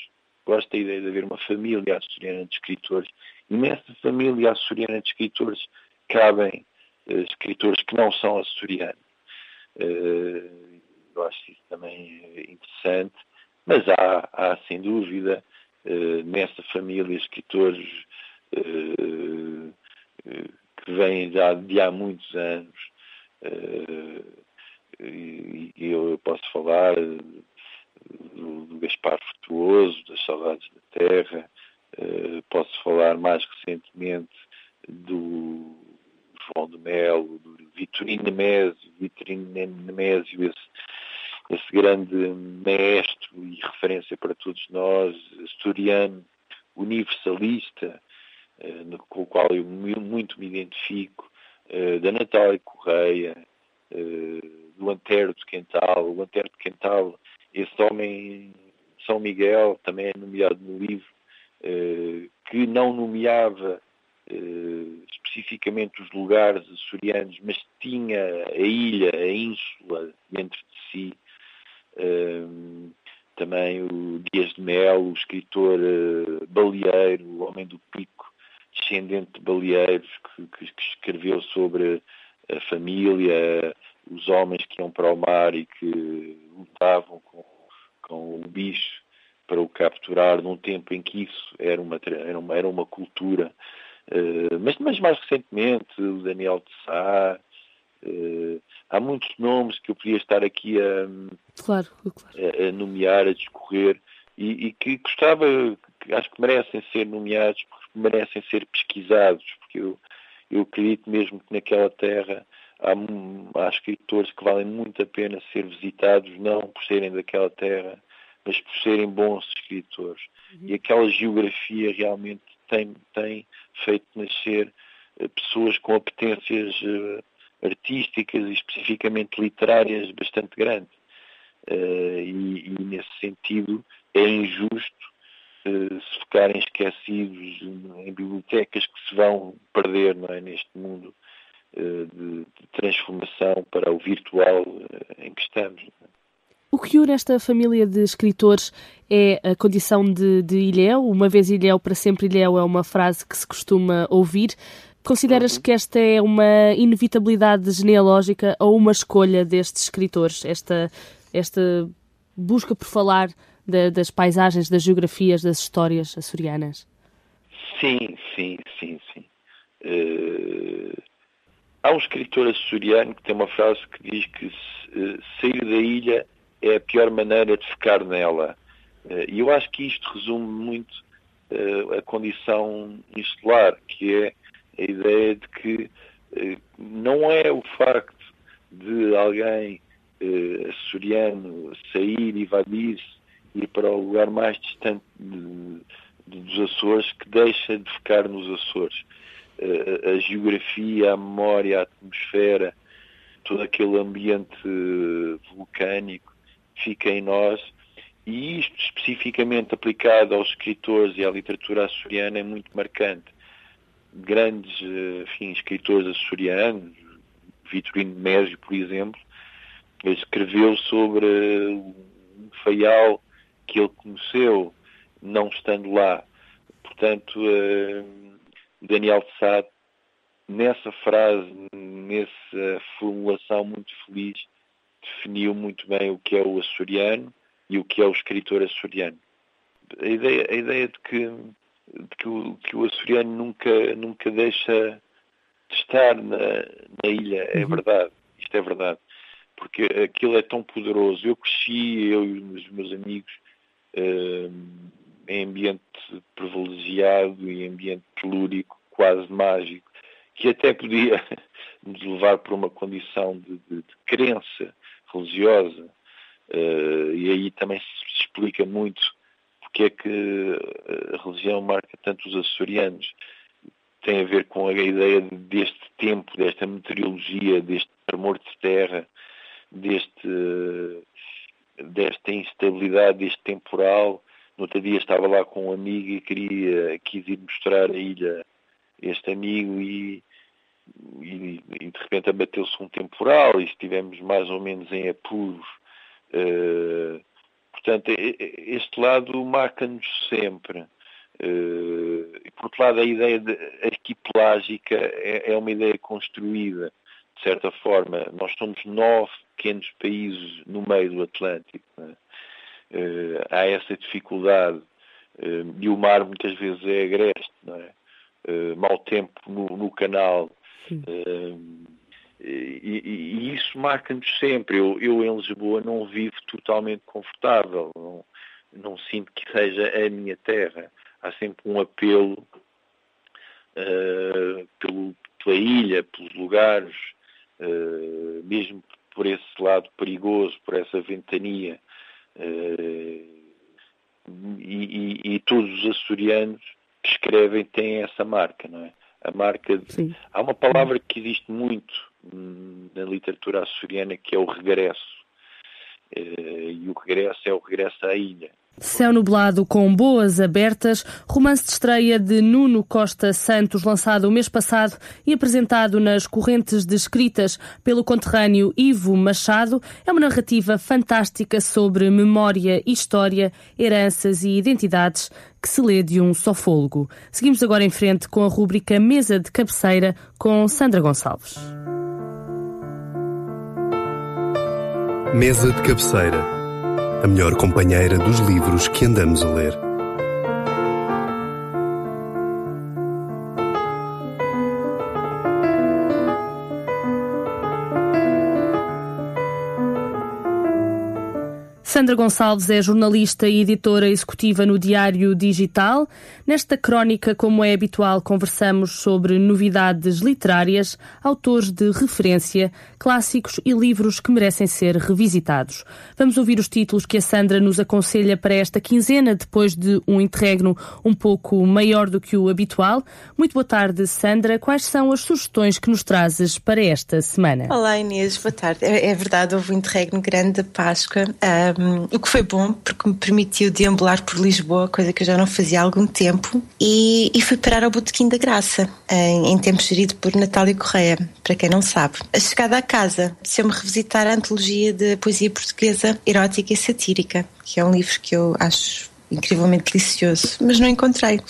Gosto da ideia de haver uma família açoriana de escritores. E nessa família açoriana de escritores cabem escritores que não são açorianos. eu acho isso também interessante, mas há, há sem dúvida, nessa família escritores que vêm já de há muitos anos, e eu posso falar do, do Gaspar Frutuoso, das Saudades da Terra, posso falar mais recentemente do João de Melo, do Vitorino Nemésio, Vitorino Nemésio, esse, esse grande maestro e referência para todos nós, asturiano, universalista, eh, com o qual eu muito me identifico, eh, da Natália Correia, eh, do Antero de Quental. O Antero de Quental, esse homem, São Miguel, também é nomeado no livro, que não nomeava especificamente os lugares açorianos, mas tinha a ilha, a ínsula dentro de si. Uh, também o Dias de Mel, o escritor uh, baleeiro, o homem do pico, descendente de baleeiros, que, que, que, escreveu sobre a família, os homens que iam para o mar e que lutavam com, com o bicho para o capturar num tempo em que isso era uma, era uma, era uma cultura. Eh, mas, mas, mais recentemente, o Daniel de Sá, uh, há muitos nomes que eu podia estar aqui a, claro, claro. a, nomear, a discorrer, e, e, que gostava, que acho que merecem ser nomeados, porque merecem ser pesquisados, porque eu, eu acredito mesmo que naquela terra há, há escritores que valem muito a pena ser visitados, não por serem daquela terra, mas por serem bons escritores. Uhum. E aquela geografia realmente tem, tem feito nascer eh, pessoas com apetências eh, artísticas e especificamente literárias bastante grandes. Uh, e, e, nesse sentido é injusto uh, se ficarem esquecidos em bibliotecas que se vão perder não é, neste mundo uh, de, de, transformação para o virtual em que estamos. É? O que une esta família de escritores é a condição de, de Ilhéu. Uma vez Ilhéu, para sempre Ilhéu é uma frase que se costuma ouvir. Consideras uhum. que esta é uma inevitabilidade genealógica ou uma escolha destes escritores? Esta, esta busca por falar das paisagens, das geografias, das histórias açorianas? Sim, sim, sim, sim. Uh, há um escritor açoriano que tem uma frase que diz que uh, sair da ilha é a pior maneira de ficar nela. Eh, e eu acho que isto resume muito eh, a condição insular, que é a ideia de que eh, não é o facto de alguém açoriano sair, evadir-se, ir para o lugar mais distante de, de, dos Açores que deixa de ficar nos Açores. a geografia, a memória, a atmosfera, todo aquele ambiente vulcânico fica em nós e isto especificamente aplicado aos escritores e à literatura açoriana é muito marcante. Grandes eh, enfim, escritores açorianos, Vitorino Mésio, por exemplo, escreveu sobre um faial que ele conheceu não estando lá. Portanto, eh, Daniel de nessa frase, nessa formulação muito feliz, definiu muito bem o que é o açoriano e o que é o escritor açoriano. A ideia, a ideia de, que, que, o, que o açoriano nunca, nunca deixa de estar na, na ilha é uhum. verdade. Isto é verdade. Porque aquilo é tão poderoso. Eu cresci, eu e os meus amigos, uh, em ambiente privilegiado e ambiente telúrico, quase mágico, que até podia nos levar para uma condição de, de, de crença religiosa, uh, e aí também se explica muito porque é que a religião marca tanto os açorianos. Tem a ver com a ideia deste tempo, desta meteorologia, deste tremor de terra, deste, desta instabilidade, deste temporal. No outro dia estava lá com um amigo e queria, quis ir mostrar a ilha este amigo e e, e de repente abateu-se um temporal e estivemos mais ou menos em apuros. Uh, portanto, este lado marca-nos sempre. Uh, e por outro lado, a ideia de arquipelágica é, é uma ideia construída. de certa forma, nós somos nove pequenos países no meio do Atlântico. Uh, há essa dificuldade uh, e o mar muitas vezes é agreste, não é? Mau tempo no, no canal. E, e, isso marca-nos sempre. Eu, eu, em Lisboa não vivo totalmente confortável, não, não, sinto que seja a minha terra. Há sempre um apelo pelo, pela ilha, pelos lugares, mesmo por esse lado perigoso, por essa ventania. Eh, e, e, e, todos os açorianos que escrevem têm essa marca, não é? A marca de... Há uma palavra que existe muito na literatura açoriana que é o regresso. Eh, e o regresso é o regresso à ilha. Céu nublado com boas abertas, romance de estreia de Nuno Costa Santos, lançado o mês passado e apresentado nas correntes descritas pelo conterrâneo Ivo Machado, é uma narrativa fantástica sobre memória, história, heranças e identidades que se lê de um só fôlego. Seguimos agora em frente com a rúbrica Mesa de Cabeceira com Sandra Gonçalves. Mesa de Cabeceira a melhor companheira dos livros que andamos a ler. Sandra Gonçalves é jornalista e editora executiva no Diário Digital. Nesta crónica, como é habitual, conversamos sobre novidades literárias, autores de referência, clássicos e livros que merecem ser revisitados. Vamos ouvir os títulos que a Sandra nos aconselha para esta quinzena, depois de um interregno um pouco maior do que o habitual. Muito boa tarde, Sandra. Quais são as sugestões que nos trazes para esta semana? Olá, Inês. Boa tarde. É, é verdade, houve um interregno grande da Páscoa. Um o que foi bom porque me permitiu deambular por Lisboa, coisa que eu já não fazia há algum tempo, e, e fui parar ao Botequim da Graça, em, em tempo gerido por Natália Correia, para quem não sabe. A chegada à casa, se eu me revisitar a antologia de poesia portuguesa erótica e satírica, que é um livro que eu acho incrivelmente delicioso, mas não encontrei.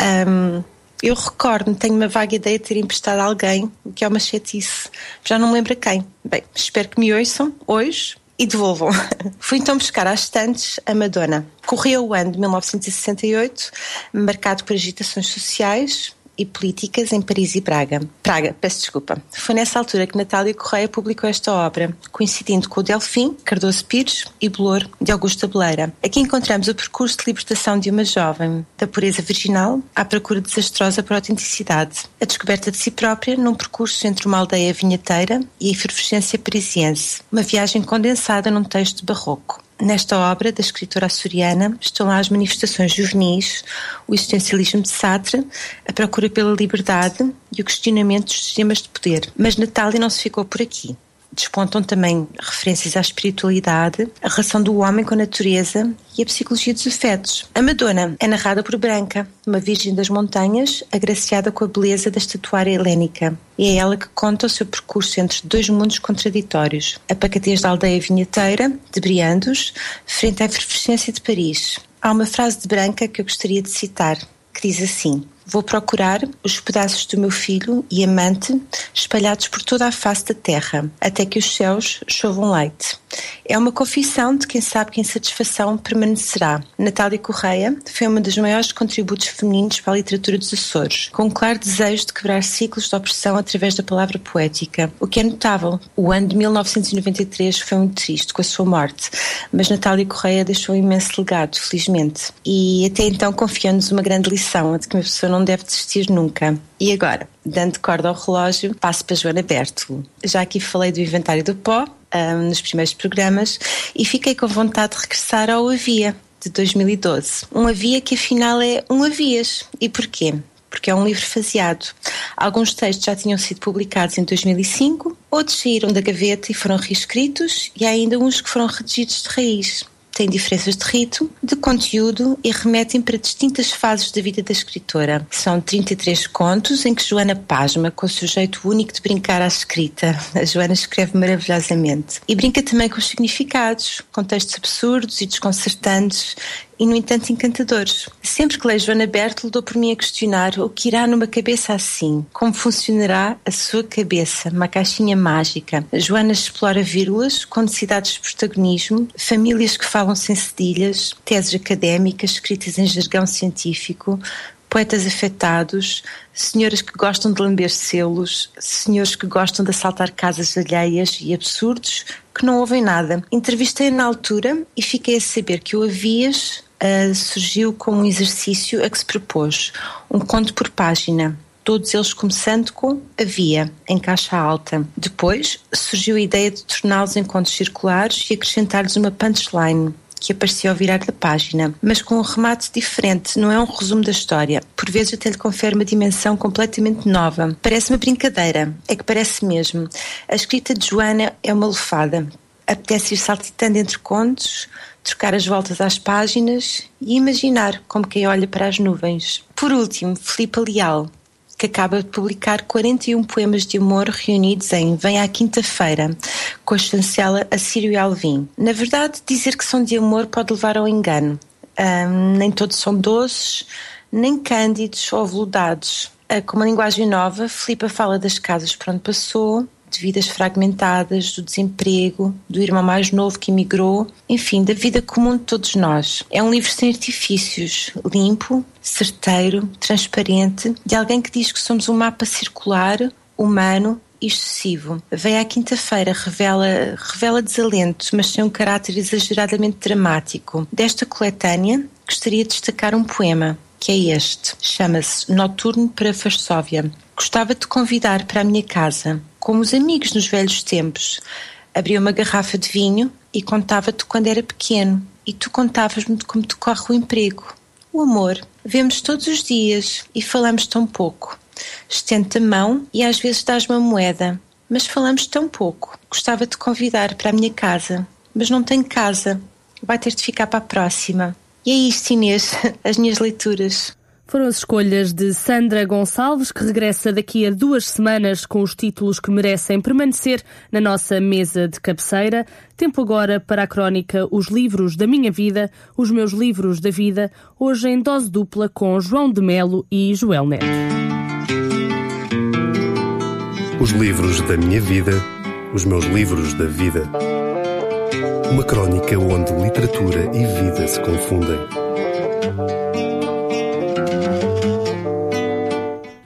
Um, eu recordo-me, tenho uma vaga ideia de ter emprestado a alguém, o que é uma chatice. Já não me lembro a quem. Bem, espero que me ouçam hoje, e devolvam. Fui então buscar às estantes a Madonna. Correu o ano de 1968, marcado por agitações sociais, e políticas em Paris e Braga. Praga, peço desculpa. Foi nessa altura que Natália Correia publicou esta obra, coincidindo com o Delfim, Cardoso Pires e Bolor, de Augusta Beleira. Aqui encontramos o percurso de libertação de uma jovem, da pureza virginal à procura desastrosa por autenticidade. A descoberta de si própria num percurso entre uma aldeia vinheteira e a efervescência parisiense. Uma viagem condensada num texto barroco. Nesta obra da escritora açoriana estão lá as manifestações juvenis, o existencialismo de Sartre, a procura pela liberdade e o questionamento dos sistemas de poder. Mas Natália não se ficou por aqui despontam também referências à espiritualidade, a relação do homem com a natureza e a psicologia dos afetos. A Madonna é narrada por Branca, uma virgem das montanhas, agraciada com a beleza da estatuária helénica. E é ela que conta o seu percurso entre dois mundos contraditórios: a pacatez da aldeia vinheteira, de Briandos, frente à efervescência de Paris. Há uma frase de Branca que eu gostaria de citar, que diz assim: Vou procurar os pedaços do meu filho e amante espalhados por toda a face da terra, até que os céus chovam leite. É uma confissão de quem sabe que a insatisfação permanecerá. Natália Correia foi uma dos maiores contributos femininos para a literatura dos Açores, com um claro desejo de quebrar ciclos de opressão através da palavra poética. O que é notável, o ano de 1993 foi muito triste com a sua morte, mas Natália Correia deixou um imenso legado, felizmente. E até então confiou-nos uma grande lição, de que uma pessoa não deve desistir nunca. E agora, dando corda ao relógio, passo para Joana Berto. Já aqui falei do inventário do pó, um, nos primeiros programas e fiquei com vontade de regressar ao Havia de 2012. Um Havia que afinal é um Havias. E porquê? Porque é um livro faseado. Alguns textos já tinham sido publicados em 2005, outros saíram da gaveta e foram reescritos, e há ainda uns que foram redigidos de raiz têm diferenças de ritmo, de conteúdo e remetem para distintas fases da vida da escritora. São 33 contos em que Joana pasma com o seu jeito único de brincar à escrita. A Joana escreve maravilhosamente. E brinca também com os significados, com textos absurdos e desconcertantes e, no entanto, encantadores. Sempre que leio Joana Bertel, dou por mim a questionar o que irá numa cabeça assim, como funcionará a sua cabeça, uma caixinha mágica. Joana explora vírgulas com necessidades de protagonismo, famílias que falam sem cedilhas, teses académicas escritas em jargão científico, poetas afetados, senhoras que gostam de lamber selos, senhores que gostam de assaltar casas alheias e absurdos que não ouvem nada. Entrevistei na altura e fiquei a saber que o Avias uh, surgiu como um exercício a que se propôs, um conto por página, todos eles começando com Havia, em caixa alta. Depois surgiu a ideia de torná-los em contos circulares e acrescentar-lhes uma punchline, que aparecia ao virar da página, mas com um remate diferente, não é um resumo da história. Por vezes até lhe confere uma dimensão completamente nova. Parece uma brincadeira, é que parece mesmo. A escrita de Joana é uma lefada. Apetece ir saltitando entre contos, trocar as voltas às páginas e imaginar como quem olha para as nuvens. Por último, Filipe Leal, que acaba de publicar 41 poemas de humor reunidos em Vem à Quinta-feira, com a chancela Assírio Alvim. Na verdade, dizer que são de amor pode levar ao engano. Um, nem todos são doces, nem cândidos ou veludados. Uh, com uma linguagem nova, Filipa fala das casas por onde passou, de vidas fragmentadas, do desemprego, do irmão mais novo que emigrou, enfim, da vida comum de todos nós. É um livro sem artifícios, limpo, certeiro, transparente, de alguém que diz que somos um mapa circular, humano e excessivo. Vem à quinta-feira, revela, revela desalento, mas sem um caráter exageradamente dramático. Desta coletânea, gostaria de destacar um poema, que é este. Chama-se Noturno para Varsóvia. Gostava de convidar para a minha casa como os amigos nos velhos tempos. Abria uma garrafa de vinho e contava-te quando era pequeno. E tu contavas-me como te corre o emprego. O amor. Vemos todos os dias e falamos tão pouco. Estende a mão e às vezes dás-me uma moeda. Mas falamos tão pouco. Gostava de convidar para a minha casa. Mas não tenho casa. Vai ter de ficar para a próxima. E é isto, Inês, as minhas leituras. Foram as escolhas de Sandra Gonçalves, que regressa daqui a duas semanas com os títulos que merecem permanecer na nossa mesa de cabeceira. Tempo agora para a crónica Os Livros da Minha Vida, os meus livros da vida, hoje em dose dupla com João de Melo e Joel Neto. Os livros da minha vida, os meus livros da vida. Uma crónica onde literatura e vida se confundem.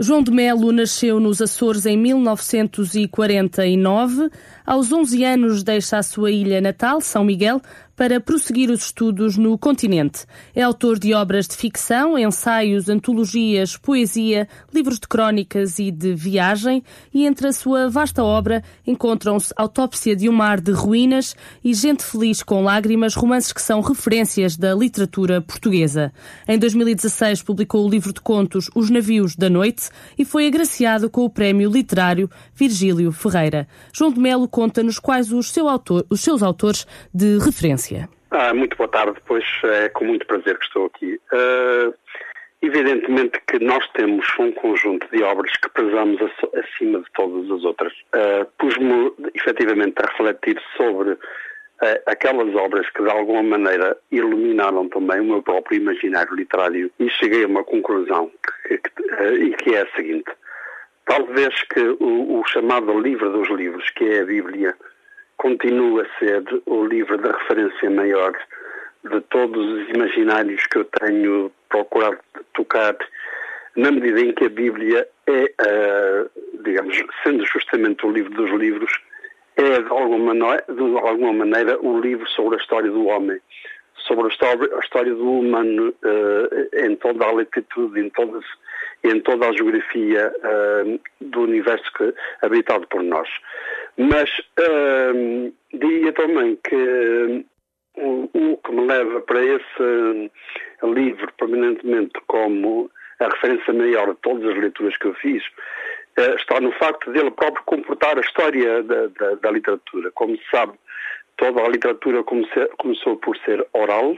João de Melo nasceu nos Açores em 1949. Aos 11 anos deixa a sua ilha natal, São Miguel, para prosseguir os estudos no continente. É autor de obras de ficção, ensaios, antologias, poesia, livros de crónicas e de viagem, e entre a sua vasta obra encontram-se Autópsia de um Mar de Ruínas e Gente Feliz com Lágrimas, romances que são referências da literatura portuguesa. Em 2016 publicou o livro de contos Os Navios da Noite e foi agraciado com o prémio literário Virgílio Ferreira. João de Melo conta-nos quais os, seu autor, os seus autores de referência. Ah, muito boa tarde, pois é com muito prazer que estou aqui. Uh, evidentemente que nós temos um conjunto de obras que prezamos acima de todas as outras. Uh, Pus-me efetivamente a refletir sobre uh, aquelas obras que de alguma maneira iluminaram também o meu próprio imaginário literário e cheguei a uma conclusão que, que, e que é a seguinte. Talvez que o, o chamado livro dos livros, que é a Bíblia, continua a ser o livro de referência maior de todos os imaginários que eu tenho procurado tocar, na medida em que a Bíblia é, uh, digamos, sendo justamente o livro dos livros, é de alguma, de alguma maneira o livro sobre a história do homem, sobre a história, a história do humano uh, em toda a latitude, em, todas, em toda a geografia uh, do universo que, habitado por nós. Mas uh, diria também que uh, o, o, que me leva para esse livro permanentemente como a referência maior de todas as leituras que eu fiz está no facto dele próprio comportar a história da, da, da literatura. Como se sabe, toda a literatura comece, começou por ser oral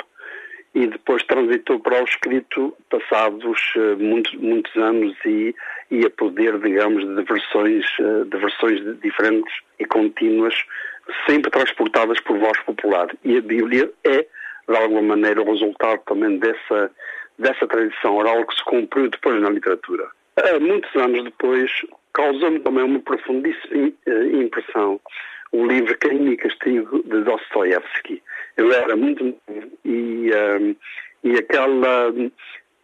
e depois transitou para o escrito passados uh, muitos, muitos anos e, e a poder, digamos, de versões, uh, de versões diferentes e contínuas, sempre transportadas por voz popular. E a Bíblia é de alguma maneira, o resultado também dessa, dessa tradição oral que se cumpriu depois na literatura. Uh, muitos anos depois, causou-me também uma profundíssima impressão o livro Crime e Castigo de Dostoevsky. Eu era muito e, uh, e aquela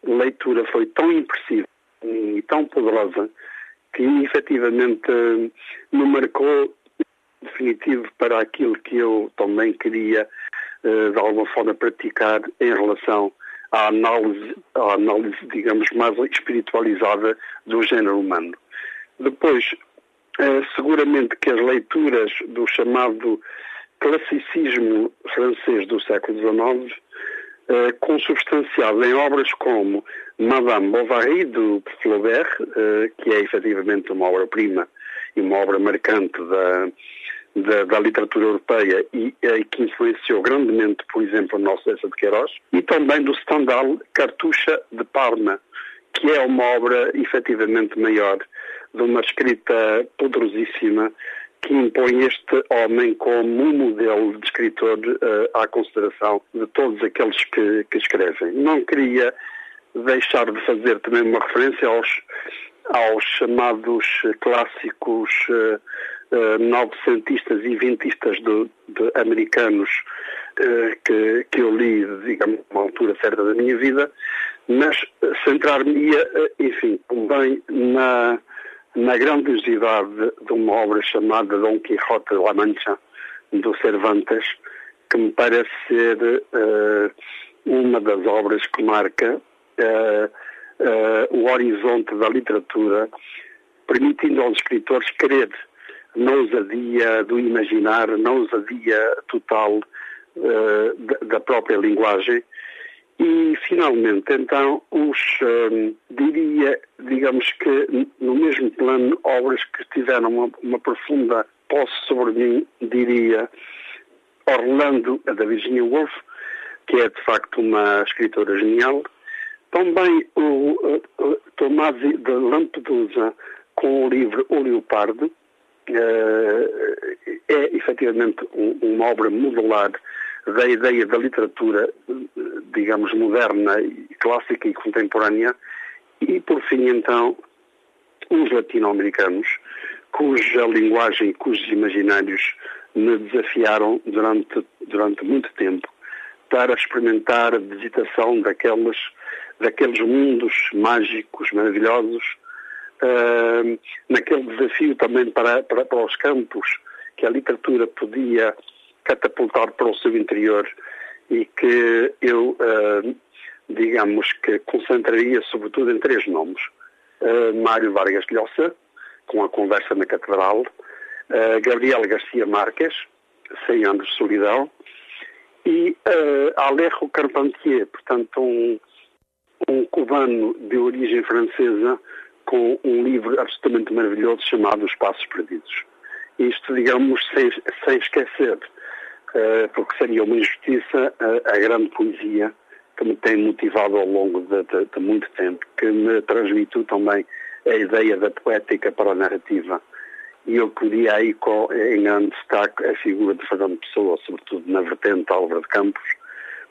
leitura foi tão impressiva e tão poderosa que efetivamente me marcou definitivo para aquilo que eu também queria de alguma forma praticar em relação à análise, à análise, digamos, mais espiritualizada do género humano. Depois, eh, seguramente que as leituras do chamado classicismo francês do século XIX, eh, consubstanciado em obras como Madame Bovary, do Flaubert, eh, que é efetivamente uma obra-prima e uma obra marcante da, da, da, literatura europeia e, e, que influenciou grandemente, por exemplo, o nosso Essa de Queiroz, e também do Stendhal Cartucha de Parma, que é uma obra efetivamente maior, de uma escrita poderosíssima, que impõe este homem como um modelo de escritor uh, à consideração de todos aqueles que, que escrevem. Não queria deixar de fazer também uma referência aos, aos chamados clássicos uh, uh, novecentistas e vintistas do, de americanos uh, que, que eu li, digamos, uma altura certa da minha vida, mas centrar-me-ia, enfim, também na, na grandiosidade de uma obra chamada Dom Quixote de la Mancha, do Cervantes, que me parece ser uh, uma das obras que marca uh, uh, o horizonte da literatura, permitindo aos escritores querer na ousadia do imaginar, na ousadia total da própria linguagem. E, finalmente, então, os, um, diria, digamos que, no mesmo plano, obras que tiveram uma, uma profunda posse sobre mim, diria, Orlando, a da Virginia Woolf, que é, de facto, uma escritora genial. Também o, o Tomasi de Lampedusa, com o livro O Leopardo, eh, é efetivamente uma obra modular da ideia da literatura, digamos, moderna, clássica e contemporânea, e por fim então os latino-americanos, cuja linguagem, cujos imaginários me desafiaram durante, durante muito tempo para experimentar a visitação daqueles, daqueles mundos mágicos, maravilhosos, uh, naquele desafio também para, para, para os campos que a literatura podia catapultar para o seu interior e que eu, uh, digamos que concentraria sobretudo em três nomes. Uh, Mário Vargas Llosa, com a conversa na Catedral, uh, Gabriel Garcia Marques, 100 anos de solidão, e Alejo Carpentier, portanto um, um cubano de origem francesa com um livro absolutamente maravilhoso chamado Os Passos Perdidos. Isto, digamos, sem, sem esquecer, porque seria uma injustiça, uh, a grande poesia que me tem motivado ao longo de, de, de, muito tempo, que me transmitiu também a ideia da poética para a narrativa. E eu queria aí, com, em grande destaque, a figura de Fernando Pessoa, sobretudo na vertente Álvaro de Campos,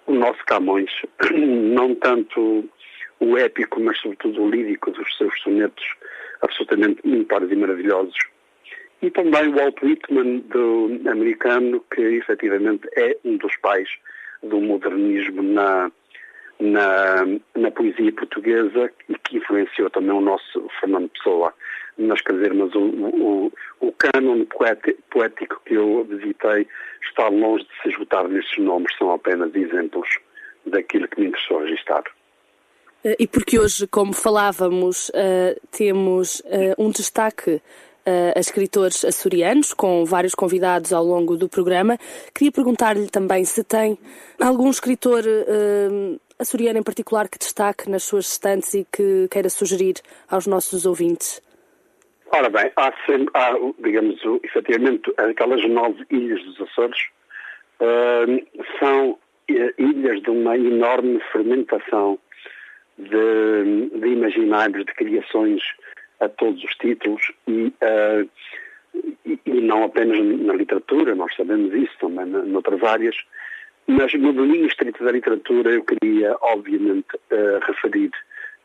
o nosso Camões, não tanto o épico, mas sobretudo o lírico dos seus sonetos absolutamente ímpares e maravilhosos. E também o Walt Whitman, do americano, que efetivamente é um dos pais do modernismo na, na, na poesia portuguesa e que influenciou também o nosso Fernando Pessoa. Mas, quer dizer, mas o, o, o cânon poético que eu visitei está longe de se esgotar nestes nomes, são apenas exemplos daquilo que me interessou registrar. Eh, e porque hoje, como falávamos, uh, temos uh, um destaque a escritores açorianos, com vários convidados ao longo do programa, queria perguntar-lhe também se tem algum escritor açoriano em particular que destaque nas suas estantes e que queira sugerir aos nossos ouvintes. Ora bem, há, sempre, há digamos, efetivamente, aquelas nove ilhas dos Açores são ilhas de uma enorme fermentação de, de imaginários, de criações a todos os títulos e, uh, e, e, não apenas na literatura, nós sabemos isso também noutras áreas, Mas no domínio estrito da literatura eu queria, obviamente, uh, referir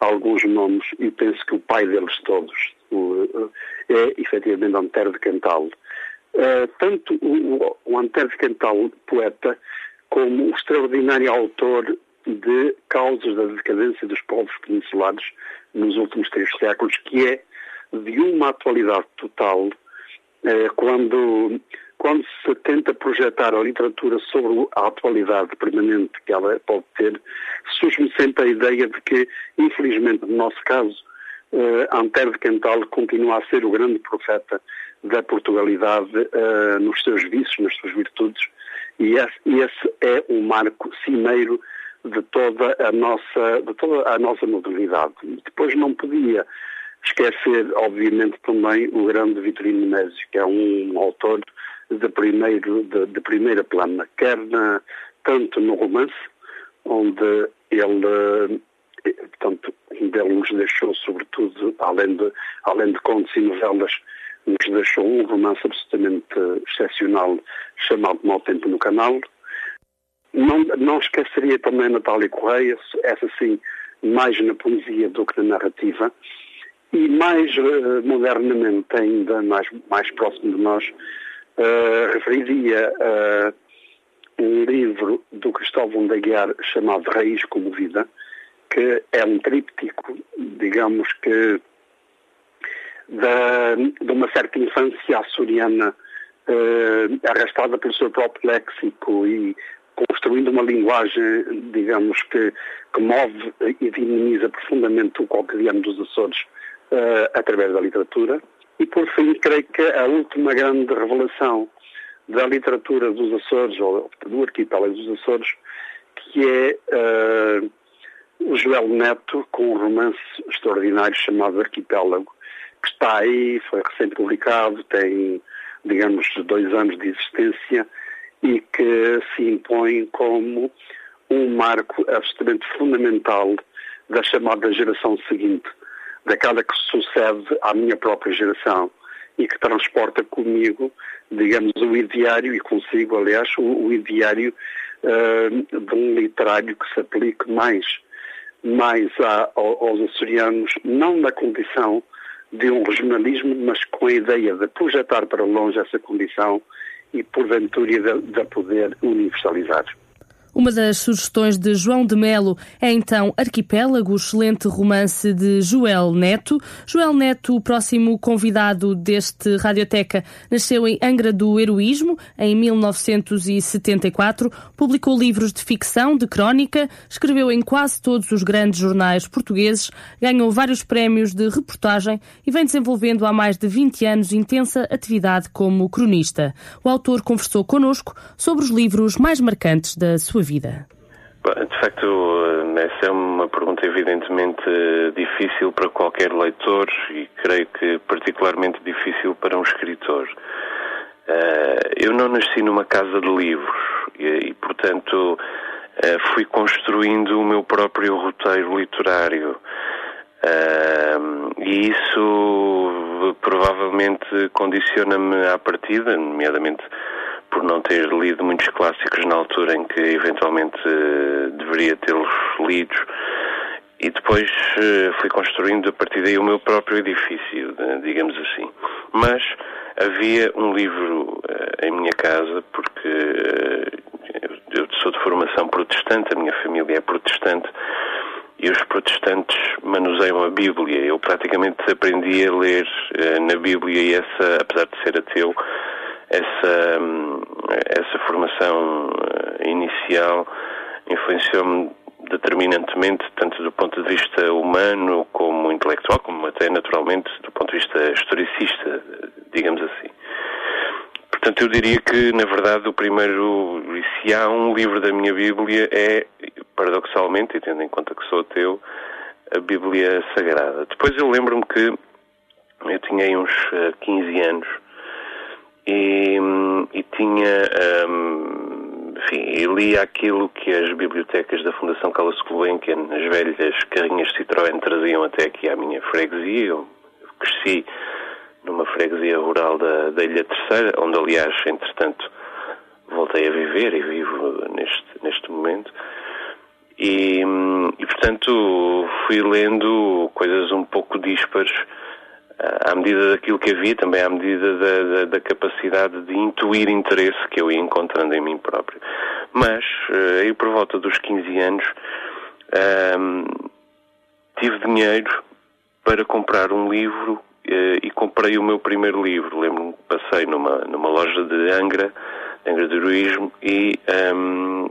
alguns nomes e penso que o pai deles todos uh, é efetivamente Antero de Cantal. Uh, tanto o, o Antero de Cantal, poeta, como o extraordinário autor de Causas da Decadência dos Povos Peninsulares nos últimos três séculos, que é de uma atualidade total eh, quando, quando se tenta projetar a literatura sobre a atualidade permanente que ela pode ter, surge-me sempre a ideia de que, infelizmente, no nosso caso, eh, Antero de Cantal continua a ser o grande profeta da Portugalidade eh, nos seus vícios, nas suas virtudes, e esse, esse é um marco cimeiro de toda a nossa, de toda a nossa modernidade. Depois não podia esquecer, obviamente, também o grande Vitorino Nemésio, que é um autor de, primeiro, de, de primeira plana, quer na, tanto no romance, onde ele, portanto, ele nos deixou, sobretudo, além de, além de contos e novelas, nos deixou um romance absolutamente excepcional chamado Mau Tempo no Canal. Não, não esqueceria também Natália Correia, essa sim, mais na poesia do que na narrativa. E mais uh, modernamente, ainda mais, mais próximo de nós, uh, referiria uh, um livro do Cristóvão da Guiar chamado Raiz como Vida, que é um tríptico, digamos que da, de uma certa infância açoriana uh, arrastada pelo seu próprio léxico e construindo uma linguagem, digamos, que, que move e dinamiza profundamente o cotidiano dos Açores uh, através da literatura. E, por fim, creio que a última grande revelação da literatura dos Açores, ou do arquipélago dos Açores, que é uh, o Joel Neto, com um romance extraordinário chamado Arquipélago, que está aí, foi recém-publicado, tem, digamos, dois anos de existência e que se impõe como um marco absolutamente fundamental da chamada geração seguinte, daquela que sucede à minha própria geração e que transporta comigo, digamos, o ideário, e consigo, aliás, o, o ideário uh, de um literário que se aplique mais, mais a, aos açorianos, não na condição de um regionalismo, mas com a ideia de projetar para longe essa condição e, porventura, de, poder universalizar. Uma das sugestões de João de Melo é então Arquipélago, excelente romance de Joel Neto. Joel Neto, o próximo convidado deste Radioteca, nasceu em Angra do Heroísmo em 1974, publicou livros de ficção, de crónica, escreveu em quase todos os grandes jornais portugueses, ganhou vários prémios de reportagem e vem desenvolvendo há mais de 20 anos intensa atividade como cronista. O autor conversou connosco sobre os livros mais marcantes da sua vida? De facto, essa é uma pergunta evidentemente difícil para qualquer leitor e creio que particularmente difícil para um escritor. Eh, eu não nasci numa casa de livros e, portanto, eh, fui construindo o meu próprio roteiro literário. Eh, e isso provavelmente condiciona-me à partida, nomeadamente por não ter lido muitos clássicos na altura em que eventualmente uh, deveria tê-los lidos. E depois uh, fui construindo a partir daí o meu próprio edifício, digamos assim. Mas havia um livro uh, em minha casa, porque eu sou de formação protestante, a minha família é protestante, e os protestantes manuseiam a Bíblia. Eu praticamente aprendi a ler na Bíblia e essa, apesar de ser ateu, essa, essa formação eh, inicial influenciou-me determinantemente, tanto do ponto de vista humano como intelectual, como até naturalmente do ponto de vista historicista, digamos assim. Portanto, eu diria que, na verdade, o primeiro, se há um livro da minha Bíblia, é, paradoxalmente, e tendo em conta que sou ateu, a Bíblia Sagrada. Depois eu lembro-me que eu tinha uns 15 eh, anos e, e tinha, um, enfim, lia aquilo que as bibliotecas da Fundação Carlos Gulbenkian, as velhas carrinhas Citroën, traziam até aqui à minha freguesia. Eu cresci numa freguesia rural da, da Ilha Terceira, onde, aliás, entretanto, voltei a viver e vivo neste, E, e, portanto, fui lendo coisas um pouco díspares à medida daquilo que havia, também à medida da, da, da, capacidade de intuir interesse que eu ia encontrando em mim próprio. Mas, aí por volta dos 15 anos, um, tive dinheiro para comprar um livro uh, e comprei o meu primeiro livro. Lembro-me que passei numa, numa loja de Angra, de Angra do Heroísmo, e, um,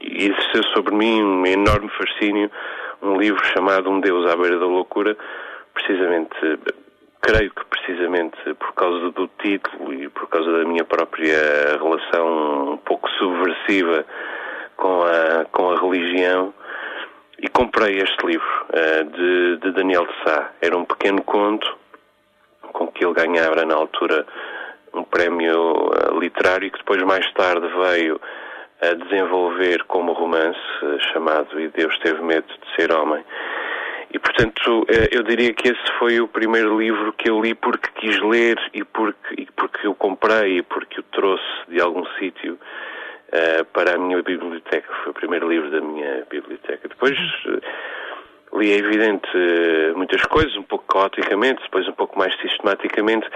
e exerceu sobre mim um enorme fascínio um livro chamado Um Deus à Beira da Loucura, precisamente, creio que precisamente por causa do título e por causa da minha própria relação um pouco subversiva com a, com a religião, e comprei este livro uh, de, de, Daniel de Sá. Era um pequeno conto com que ele ganhava na altura um prémio uh, literário que depois mais tarde veio a desenvolver como romance uh, chamado E Deus Teve Medo de Ser Homem. E, portanto, eu diria que esse foi o primeiro livro que eu li porque quis ler e porque, e porque eu comprei e porque o trouxe de algum sítio uh, para a minha biblioteca. Foi o primeiro livro da minha biblioteca. Depois uh, li, é evidente, muitas coisas, um pouco caoticamente, depois um pouco mais sistematicamente.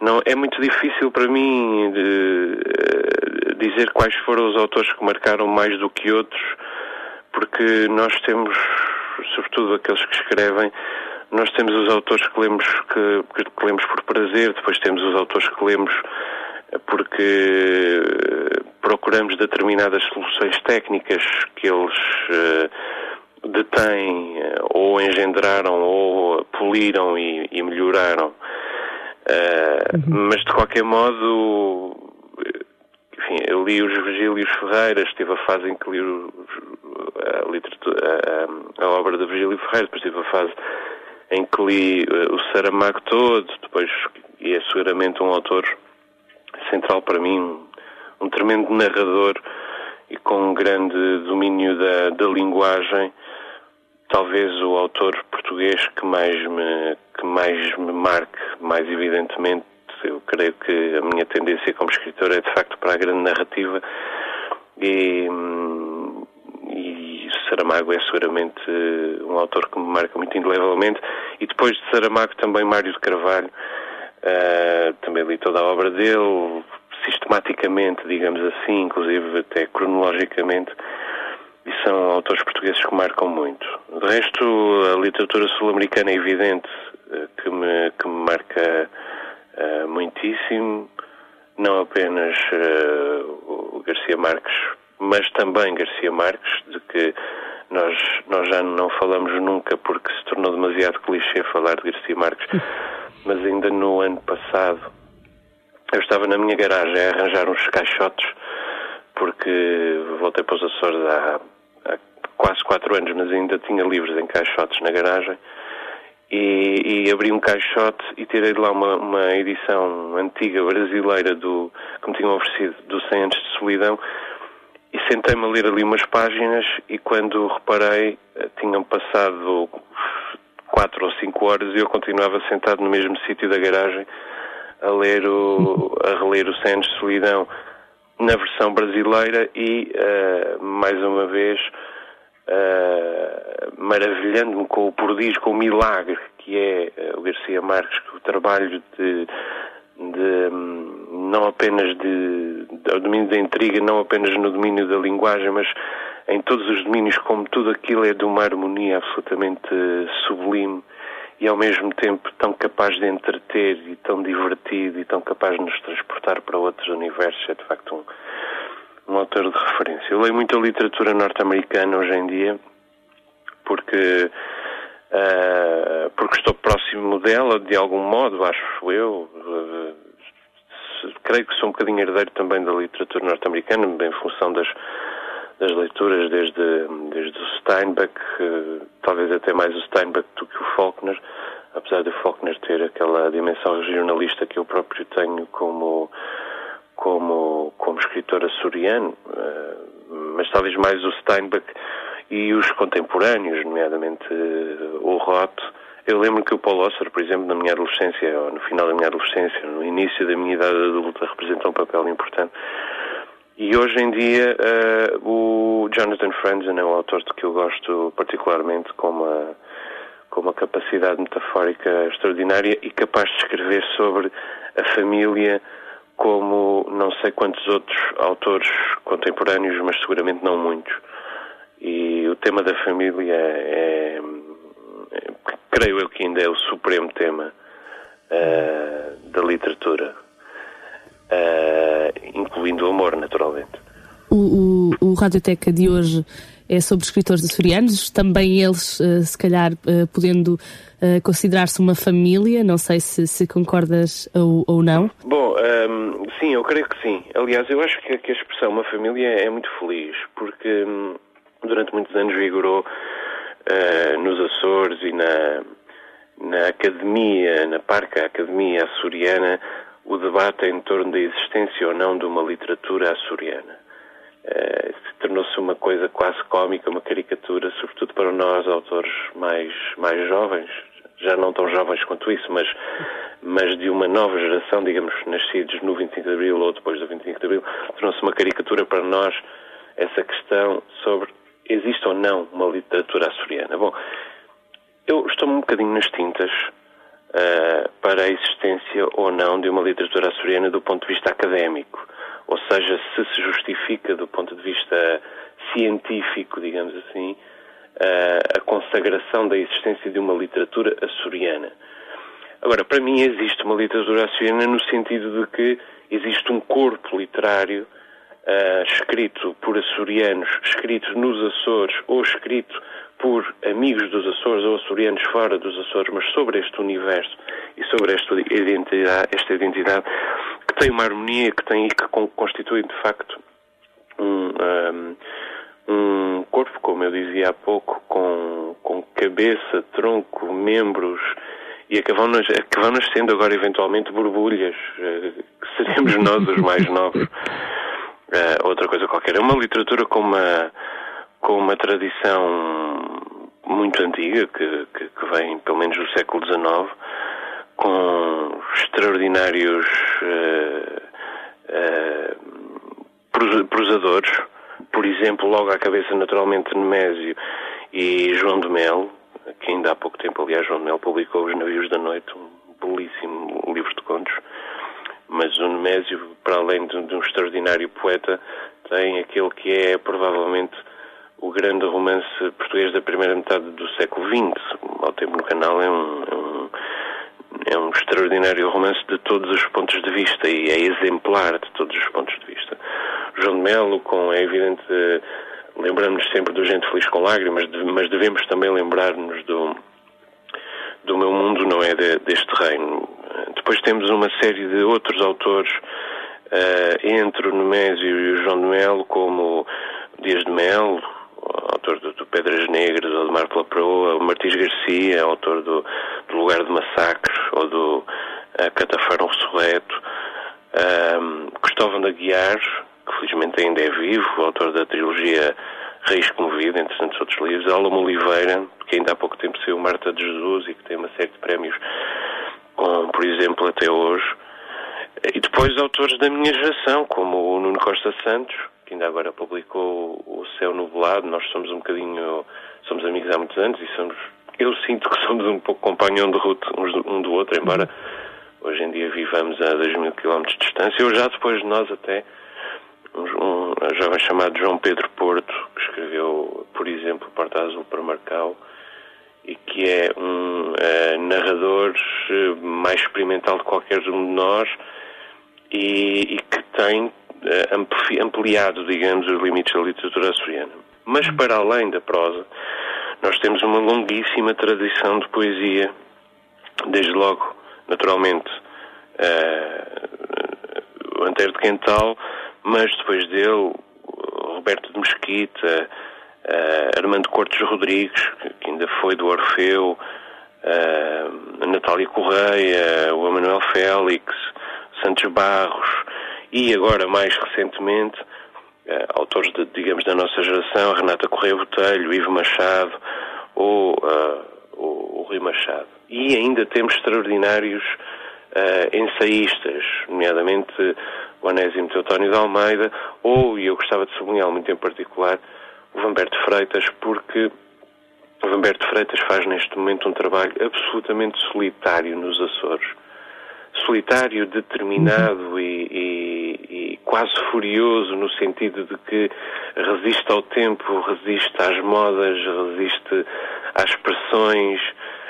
Não, é muito difícil para mim de, dizer quais foram os autores que marcaram mais do que outros, porque nós temos, sobretudo aqueles que escrevem, nós temos os autores que lemos, que, que lemos por prazer, depois temos os autores que lemos porque procuramos determinadas soluções técnicas que eles uh, detêm uh, ou engendraram ou poliram e, e melhoraram. Uh, uhum. Mas de qualquer modo, enfim, eu li os Virgílios Ferreiras, tive a fase em que li a, a, a, obra de Virgílio Ferreira, depois tive a fase em que li o Saramago todo, depois e é seguramente um autor central para mim, um tremendo narrador e com um grande domínio da, da linguagem, talvez o autor português que mais me que mais me marque, mais evidentemente, eu creio que a minha tendência como escritor é de facto para a grande narrativa e, e Saramago é seguramente um autor que me marca muito indelevelmente e depois de Saramago também Mário de Carvalho uh, também li toda a obra dele sistematicamente, digamos assim, inclusive até cronologicamente, e são autores portugueses que marcam muito. De resto, a literatura sul-americana é evidente eh, que me, que me marca uh, muitíssimo, não apenas uh, o Garcia Marques, mas também Garcia Marques, de que nós, nós já não falamos nunca porque se tornou demasiado clichê falar de Garcia Marques, mas ainda no ano passado eu estava na minha garagem a arranjar uns caixotes, porque voltei para os Açores há, há quase quatro anos, mas ainda tinha livros em caixotes na garagem. E, e, abri um caixote e tirei de lá uma, uma, edição antiga brasileira do que me tinham oferecido do 100 anos de solidão. E sentei-me a ler ali umas páginas e quando reparei eh, tinham passado quatro ou cinco horas e eu continuava sentado no mesmo sítio da garagem a ler o, a reler o Cem de Solidão na versão brasileira e, uh, mais uma vez, uh, maravilhando-me com o prodígio, com o milagre que é uh, o Garcia Marques, que o trabalho de, de um, não apenas de, de domínio da intriga, não apenas no domínio da linguagem, mas em todos os domínios, como tudo aquilo é de uma harmonia absolutamente sublime e ao mesmo tempo tão capaz de entreter e tão divertido e tão capaz de nos transportar para outros universos. É de facto um, um autor de referência. Eu leio muita literatura norte-americana hoje em dia porque, uh, porque estou próximo dela de algum modo, acho eu. Uh, creio que sou um bocadinho herdeiro também da literatura norte-americana, em função das das leituras desde, desde o Steinbeck, eh, talvez até mais o Steinbeck do que o Faulkner, apesar de Faulkner ter aquela dimensão regionalista que eu próprio tenho como, como, como escritor açoriano, eh, mas talvez mais o Steinbeck e os contemporâneos, nomeadamente eh, o Roth. Eu lembro que o Paul Osser, por exemplo, na minha adolescência, ou no final da minha adolescência, no início da minha idade adulta, representou um papel importante E hoje em dia uh, o Jonathan Franzen é um autor de que eu gosto particularmente com uma, com uma capacidade metafórica extraordinária e capaz de escrever sobre a família como não sei quantos outros autores contemporâneos, mas seguramente não muitos. E o tema da família é, é creio eu que ainda é o supremo tema uh, da literatura uh, incluindo o amor, naturalmente. O, o, o Radioteca de hoje é sobre escritores açorianos, também eles, uh, se calhar, uh, podendo uh, considerar-se uma família, não sei se, se concordas ou, ou não. Bom, um, ehm, sim, eu creio que sim. Aliás, eu acho que, que a expressão uma família é muito feliz, porque um, durante muitos anos vigorou nos Açores e na, na academia, na parca academia açoriana, o debate em torno da existência ou não de uma literatura açoriana. Uh, Tornou-se uma coisa quase cómica, uma caricatura, sobretudo para nós, autores mais, mais jovens, já não tão jovens quanto isso, mas, mas de uma nova geração, digamos, nascidos no 25 de Abril ou depois do 25 de Abril, tornou-se uma caricatura para nós essa questão sobre existe ou não uma literatura açoriana. Bom, eu estou um bocadinho nas tintas uh, para a existência ou não de uma literatura açoriana do ponto de vista académico. Ou seja, se se justifica do ponto de vista científico, digamos assim, uh, a consagração da existência de uma literatura açoriana. Agora, para mim existe uma literatura açoriana no sentido de que existe um corpo literário uh, escrito por açorianos, escrito nos Açores ou escrito por amigos dos Açores ou açorianos fora dos Açores, mas sobre este universo e sobre esta identidade, esta identidade que tem uma harmonia, que tem e que constitui de facto um, um, corpo, como eu dizia há pouco, com, com cabeça, tronco, membros e acabam nascendo agora eventualmente borbulhas, eh, que seremos nós os mais novos. Uh, outra coisa qualquer. É uma literatura com uma com uma tradição muito antiga, que, que, que vem pelo menos do século XIX, com extraordinários uh, uh, prosadores, por exemplo, logo à cabeça naturalmente Nemésio e João de Mel, que ainda há pouco tempo, aliás, João de Mel publicou Os Navios da Noite, um belíssimo livro de contos, mas o Nemésio, para além de, de um extraordinário poeta, tem aquele que é provavelmente o grande romance português da primeira metade do século XX. Ao tempo no canal é um, é um, é um extraordinário romance de todos os pontos de vista e é exemplar de todos os pontos de vista. João de Melo, com, é evidente, lembramos-nos sempre do Gente Feliz com Lágrimas, mas devemos também lembrar-nos do, do Meu Mundo Não É de, Deste Reino. Depois temos uma série de outros autores, uh, entre o Nemésio e o João de Melo, como Dias de Melo, autor do, do Pedras Negras ou do Mar pela Proa, o Martins Garcia, autor do, do Lugar de Massacres ou do uh, Catafarão Ressurreto, um, Cristóvão da Guiar, que felizmente ainda é vivo, autor da trilogia Reis Comovido, entre tantos outros livros, Álamo Oliveira, que ainda há pouco tempo saiu Marta de Jesus e que tem uma série de prémios, com, por exemplo, até hoje. E depois autores da minha geração, como o Nuno Costa Santos, que ainda agora publicou O Céu Nublado. Nós somos um bocadinho, somos amigos há muitos anos e somos, eu sinto que somos um pouco companhão de ruta um do outro, embora hoje em dia vivamos a 2 mil quilómetros de distância. Eu já depois de nós até, um, um jovem chamado João Pedro Porto, que escreveu, por exemplo, Porta Azul para Marcau, e que é um uh, narrador eh, mais experimental de qualquer um de nós e, e que tem ampliado, digamos, os limites da literatura açoriana. Mas para além da prosa, nós temos uma longuíssima tradição de poesia, desde logo, naturalmente, uh, o Antero de Quental, mas depois dele, Roberto de Mesquita, uh, Armando Cortes Rodrigues, que ainda foi do Orfeu, uh, Natália Correia, o Emanuel Félix, Santos Barros, e agora, mais recentemente, uh, autores, de, digamos, da nossa geração, Renata Correia Botelho, Ivo Machado ou uh, o, o Rui Machado. E ainda temos extraordinários uh, ensaístas, nomeadamente o Anésimo Teutónio de Almeida, ou, e eu gostava de sublinhar muito em particular, o Vamberto Freitas, porque o Vamberto Freitas faz neste momento um trabalho absolutamente solitário nos Açores. Solitário, determinado uhum. e, e, quase furioso no sentido de que resiste ao tempo, resiste às modas, resiste às pressões,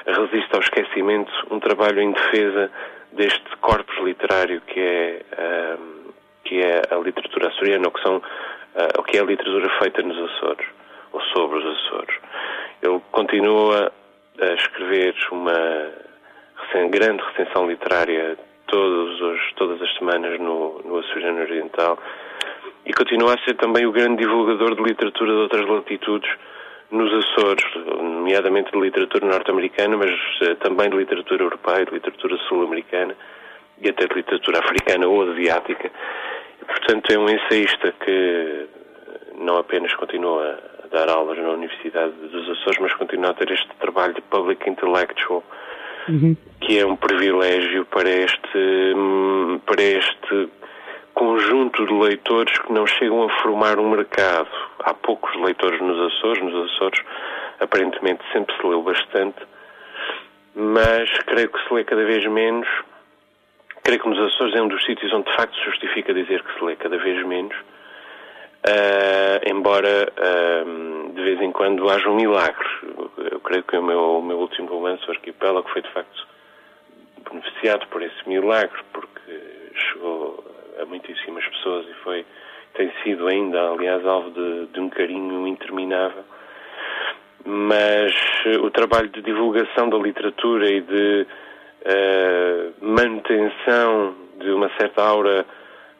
resiste ao esquecimento. Um trabalho em defesa deste corpus literário que é, uh, que é a literatura açoriana, ou que, são, uh, que é a literatura feita nos Açores, ou sobre os Açores. Ele continua a escrever uma grande recensão literária todos os, todas as semanas no, no Açoriano Oriental e continua a ser também o grande divulgador de literatura de outras latitudes nos Açores, nomeadamente de literatura norte-americana, mas uh, também de literatura europeia, de literatura sul-americana e até de literatura africana ou asiática. E, portanto, é um ensaísta que não apenas continua a dar aulas na Universidade dos Açores, mas continua a ter este trabalho de public intellectual, uhum. que é um privilégio para este, hum, para este conjunto de leitores que não chegam a formar um mercado. Há poucos leitores nos Açores, nos Açores aparentemente sempre se leu bastante, mas creio que se lê cada vez menos. Creio que nos Açores é um dos sítios onde de facto se justifica dizer que se lê cada vez menos, uh, embora uh, de vez em quando haja um milagre. Eu creio que o meu, o meu último romance, o Arquipélago, foi de facto beneficiado por esse milagre, porque chegou a muitíssimas pessoas e foi tem sido ainda, aliás, alvo de, de um carinho interminável. Mas uh, o trabalho de divulgação da literatura e de uh, manutenção de uma certa aura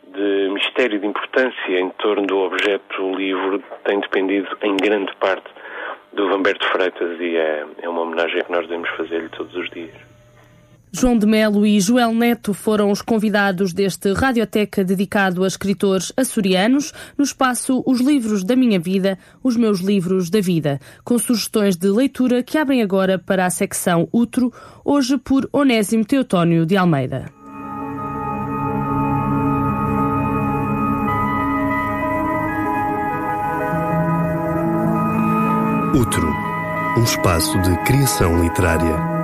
de mistério e de importância em torno do objeto livro tem dependido em grande parte do Vamberto Freitas e é, é uma homenagem que nós devemos fazer-lhe todos os dias. João de Melo e Joel Neto foram os convidados deste Radioteca dedicado a escritores açorianos no espaço Os Livros da Minha Vida, os Meus Livros da Vida, com sugestões de leitura que abrem agora para a secção Utro, hoje por Onésimo Teotónio de Almeida. Utro, um espaço de criação literária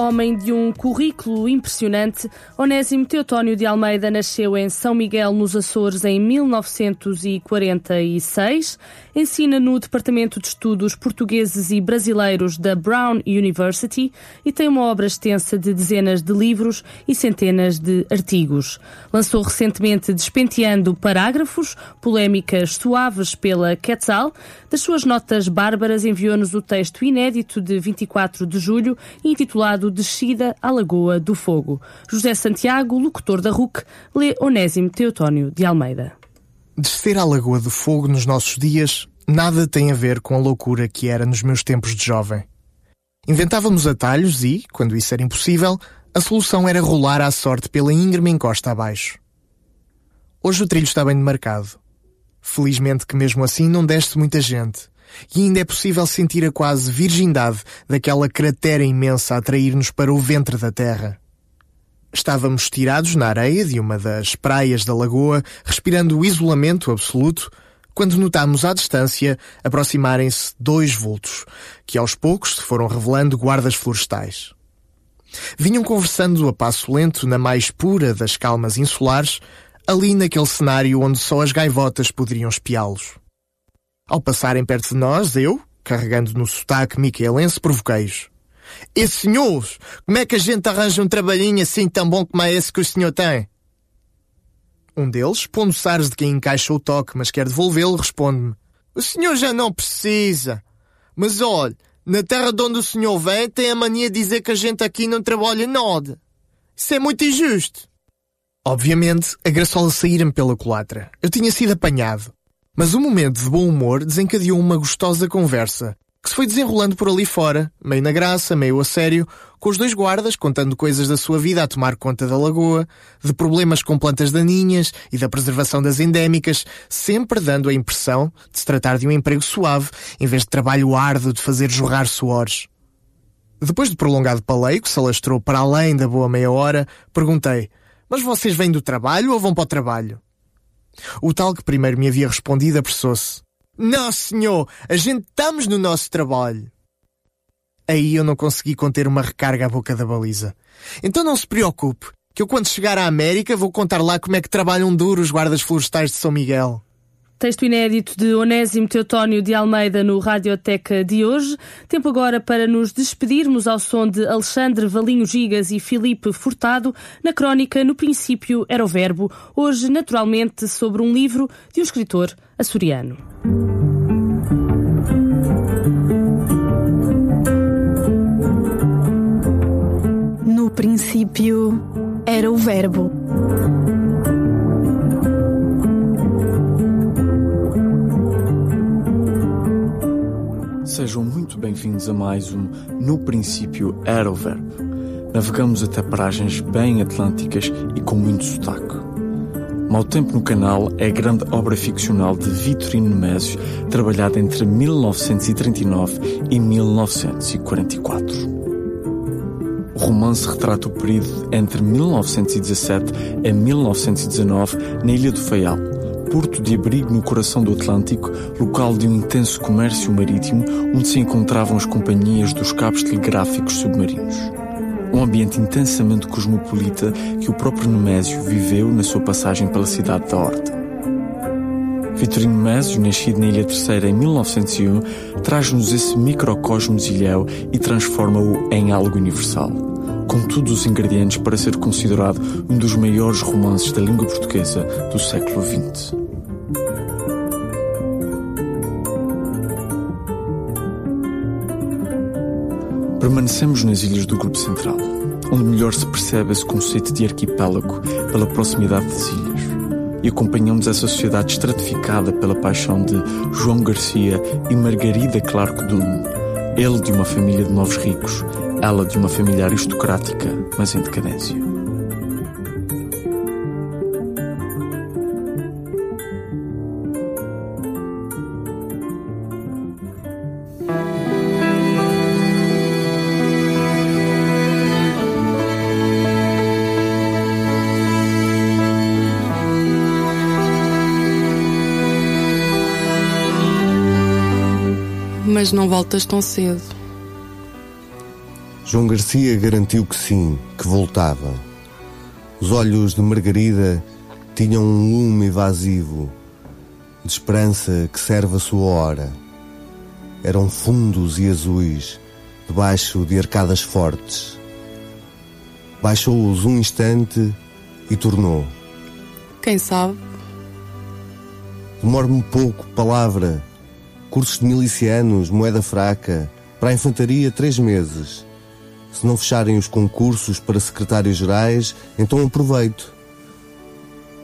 Homem de um currículo impressionante, Onésimo Teotónio de Almeida nasceu em São Miguel, nos Açores, em 1946. Ensina no Departamento de Estudos Portugueses e Brasileiros da Brown University e tem uma obra extensa de dezenas de livros e centenas de artigos. Lançou recentemente Despenteando Parágrafos, polémicas suaves pela Quetzal. Das suas notas bárbaras, enviou-nos o texto inédito de 24 de julho, intitulado Descida à Lagoa do Fogo. José Santiago, locutor da RUC, lê Onésimo Teotónio de Almeida. Descer à Lagoa do Fogo nos nossos dias nada tem a ver com a loucura que era nos meus tempos de jovem. Inventávamos atalhos e, quando isso era impossível, a solução era rolar à sorte pela íngreme encosta abaixo. Hoje o trilho está bem demarcado. Felizmente que mesmo assim não deste muita gente, e ainda é possível sentir a quase virgindade daquela cratera imensa a atrair-nos para o ventre da terra. Estávamos tirados na areia de uma das praias da lagoa, respirando o isolamento absoluto, quando notámos à distância aproximarem-se dois vultos, que aos poucos se foram revelando guardas florestais. Vinham conversando a passo lento na mais pura das calmas insulares, ali naquele cenário onde só as gaivotas poderiam espiá-los. Ao passarem perto de nós, eu, carregando no sotaque miquelense, provoquei-os. E senhores, como é que a gente arranja um trabalhinho assim tão bom como é esse que o senhor tem? Um deles, pondo-se ares de quem encaixa o toque, mas quer devolvê-lo, responde-me. O senhor já não precisa. Mas olhe, na terra de onde o senhor vem, tem a mania de dizer que a gente aqui não trabalha nada. Isso é muito injusto. Obviamente, a graçola saíra-me pela culatra. Eu tinha sido apanhado. Mas um momento de bom humor desencadeou uma gostosa conversa, que se foi desenrolando por ali fora, meio na graça, meio a sério, com os dois guardas contando coisas da sua vida a tomar conta da lagoa, de problemas com plantas daninhas e da preservação das endémicas, sempre dando a impressão de se tratar de um emprego suave, em vez de trabalho árduo de fazer jorrar suores. Depois de prolongado paleio, que se alastrou para além da boa meia hora, perguntei: Mas vocês vêm do trabalho ou vão para o trabalho? O tal que primeiro me havia respondido apressou-se. Não, senhor, a gente estamos no nosso trabalho. Aí eu não consegui conter uma recarga à boca da baliza. Então não se preocupe, que eu quando chegar à América vou contar lá como é que trabalham duro os guardas florestais de São Miguel. Texto inédito de Onésimo Teotónio de Almeida no Radioteca de hoje. Tempo agora para nos despedirmos ao som de Alexandre Valinho Gigas e Filipe Furtado na crónica No Princípio Era o Verbo, hoje naturalmente sobre um livro de um escritor açoriano. No princípio era o Verbo. Sejam muito bem-vindos a mais um No Princípio Era o Verbo. Navegamos até paragens bem atlânticas e com muito sotaque. Mau Tempo no Canal é a grande obra ficcional de Vitorino Nemésio, trabalhada entre 1939 e 1944. O romance retrata o período entre 1917 e 1919 na Ilha do Faial, porto de abrigo no coração do Atlântico, local de um intenso comércio marítimo onde se encontravam as companhias dos cabos telegráficos submarinos. Um ambiente intensamente cosmopolita que o próprio Nemésio viveu na sua passagem pela cidade da Horta. Vitorino Nemésio, nascido na Ilha Terceira em 1901, traz-nos esse microcosmos ilhéu e transforma-o em algo universal, com todos os ingredientes para ser considerado um dos maiores romances da língua portuguesa do século XX. Permanecemos nas ilhas do Grupo Central, onde melhor se percebe esse conceito de arquipélago pela proximidade das ilhas. E acompanhamos essa sociedade estratificada pela paixão de João Garcia e Margarida Clarco Dulme, ele de uma família de novos ricos, ela de uma família aristocrática, mas em decadência. Mas não voltas tão cedo. João Garcia garantiu que sim, que voltava. Os olhos de Margarida tinham um lume evasivo, de esperança que serve a sua hora. Eram fundos e azuis, debaixo de arcadas fortes. Baixou-os um instante e tornou. Quem sabe? Demoro-me pouco, palavra. Cursos de milicianos, moeda fraca. Para a infantaria, três meses. Se não fecharem os concursos para secretários gerais, então aproveito.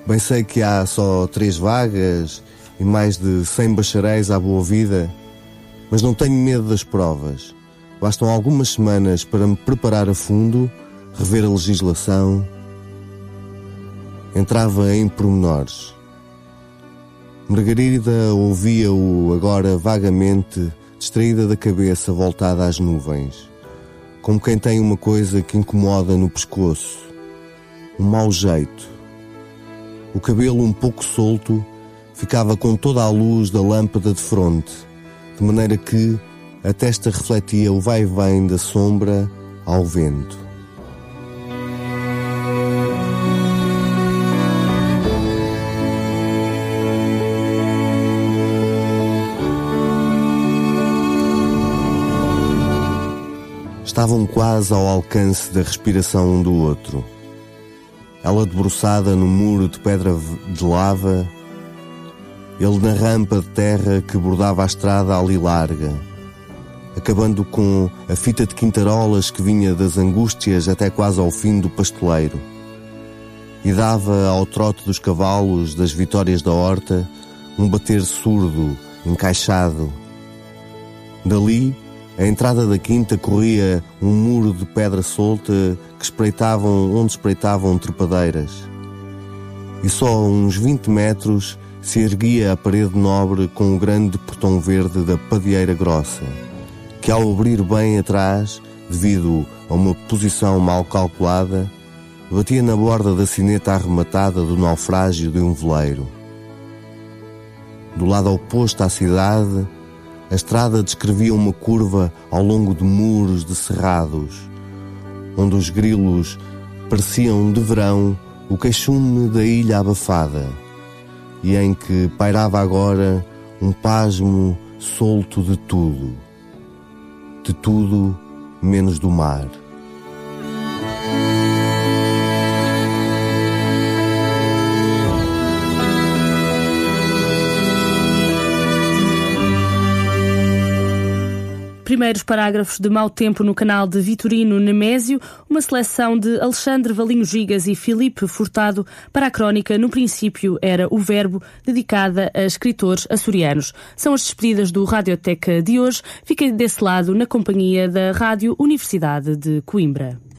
Bem sei que há só três vagas e mais de cem bacharéis à boa vida, mas não tenho medo das provas. Bastam algumas semanas para me preparar a fundo, rever a legislação. Entrava em pormenores. Margarida ouvia-o agora vagamente, distraída da cabeça voltada às nuvens como quem tem uma coisa que incomoda no pescoço, um mau jeito. O cabelo um pouco solto ficava com toda a luz da lâmpada de fronte, de maneira que a testa refletia o vai-vem da sombra ao vento. Estavam quase ao alcance da respiração um do outro. Ela debruçada no muro de pedra de lava, ele na rampa de terra que bordava a estrada ali larga, acabando com a fita de quintarolas que vinha das angústias até quase ao fim do pastoleiro. E dava ao trote dos cavalos das vitórias da horta um bater surdo, encaixado. Dali, a entrada da quinta corria um muro de pedra solta que espreitavam onde espreitavam trepadeiras. E só a uns 20 metros se erguia a parede nobre com o grande portão verde da padieira grossa, que ao abrir bem atrás, devido a uma posição mal calculada, batia na borda da sineta arrematada do naufrágio de um veleiro. Do lado oposto à cidade, a estrada descrevia uma curva ao longo de muros de cerrados, onde os grilos pareciam de verão o queixume da ilha abafada, e em que pairava agora um pasmo solto de tudo, de tudo menos do mar. Primeiros parágrafos de Mau Tempo no canal de Vitorino Nemésio, uma seleção de Alexandre Valinho Gigas e Filipe Furtado para a crónica No princípio era o verbo, dedicada a escritores açorianos. São as despedidas do Radioteca de hoje. Fiquem desse lado na companhia da Rádio Universidade de Coimbra.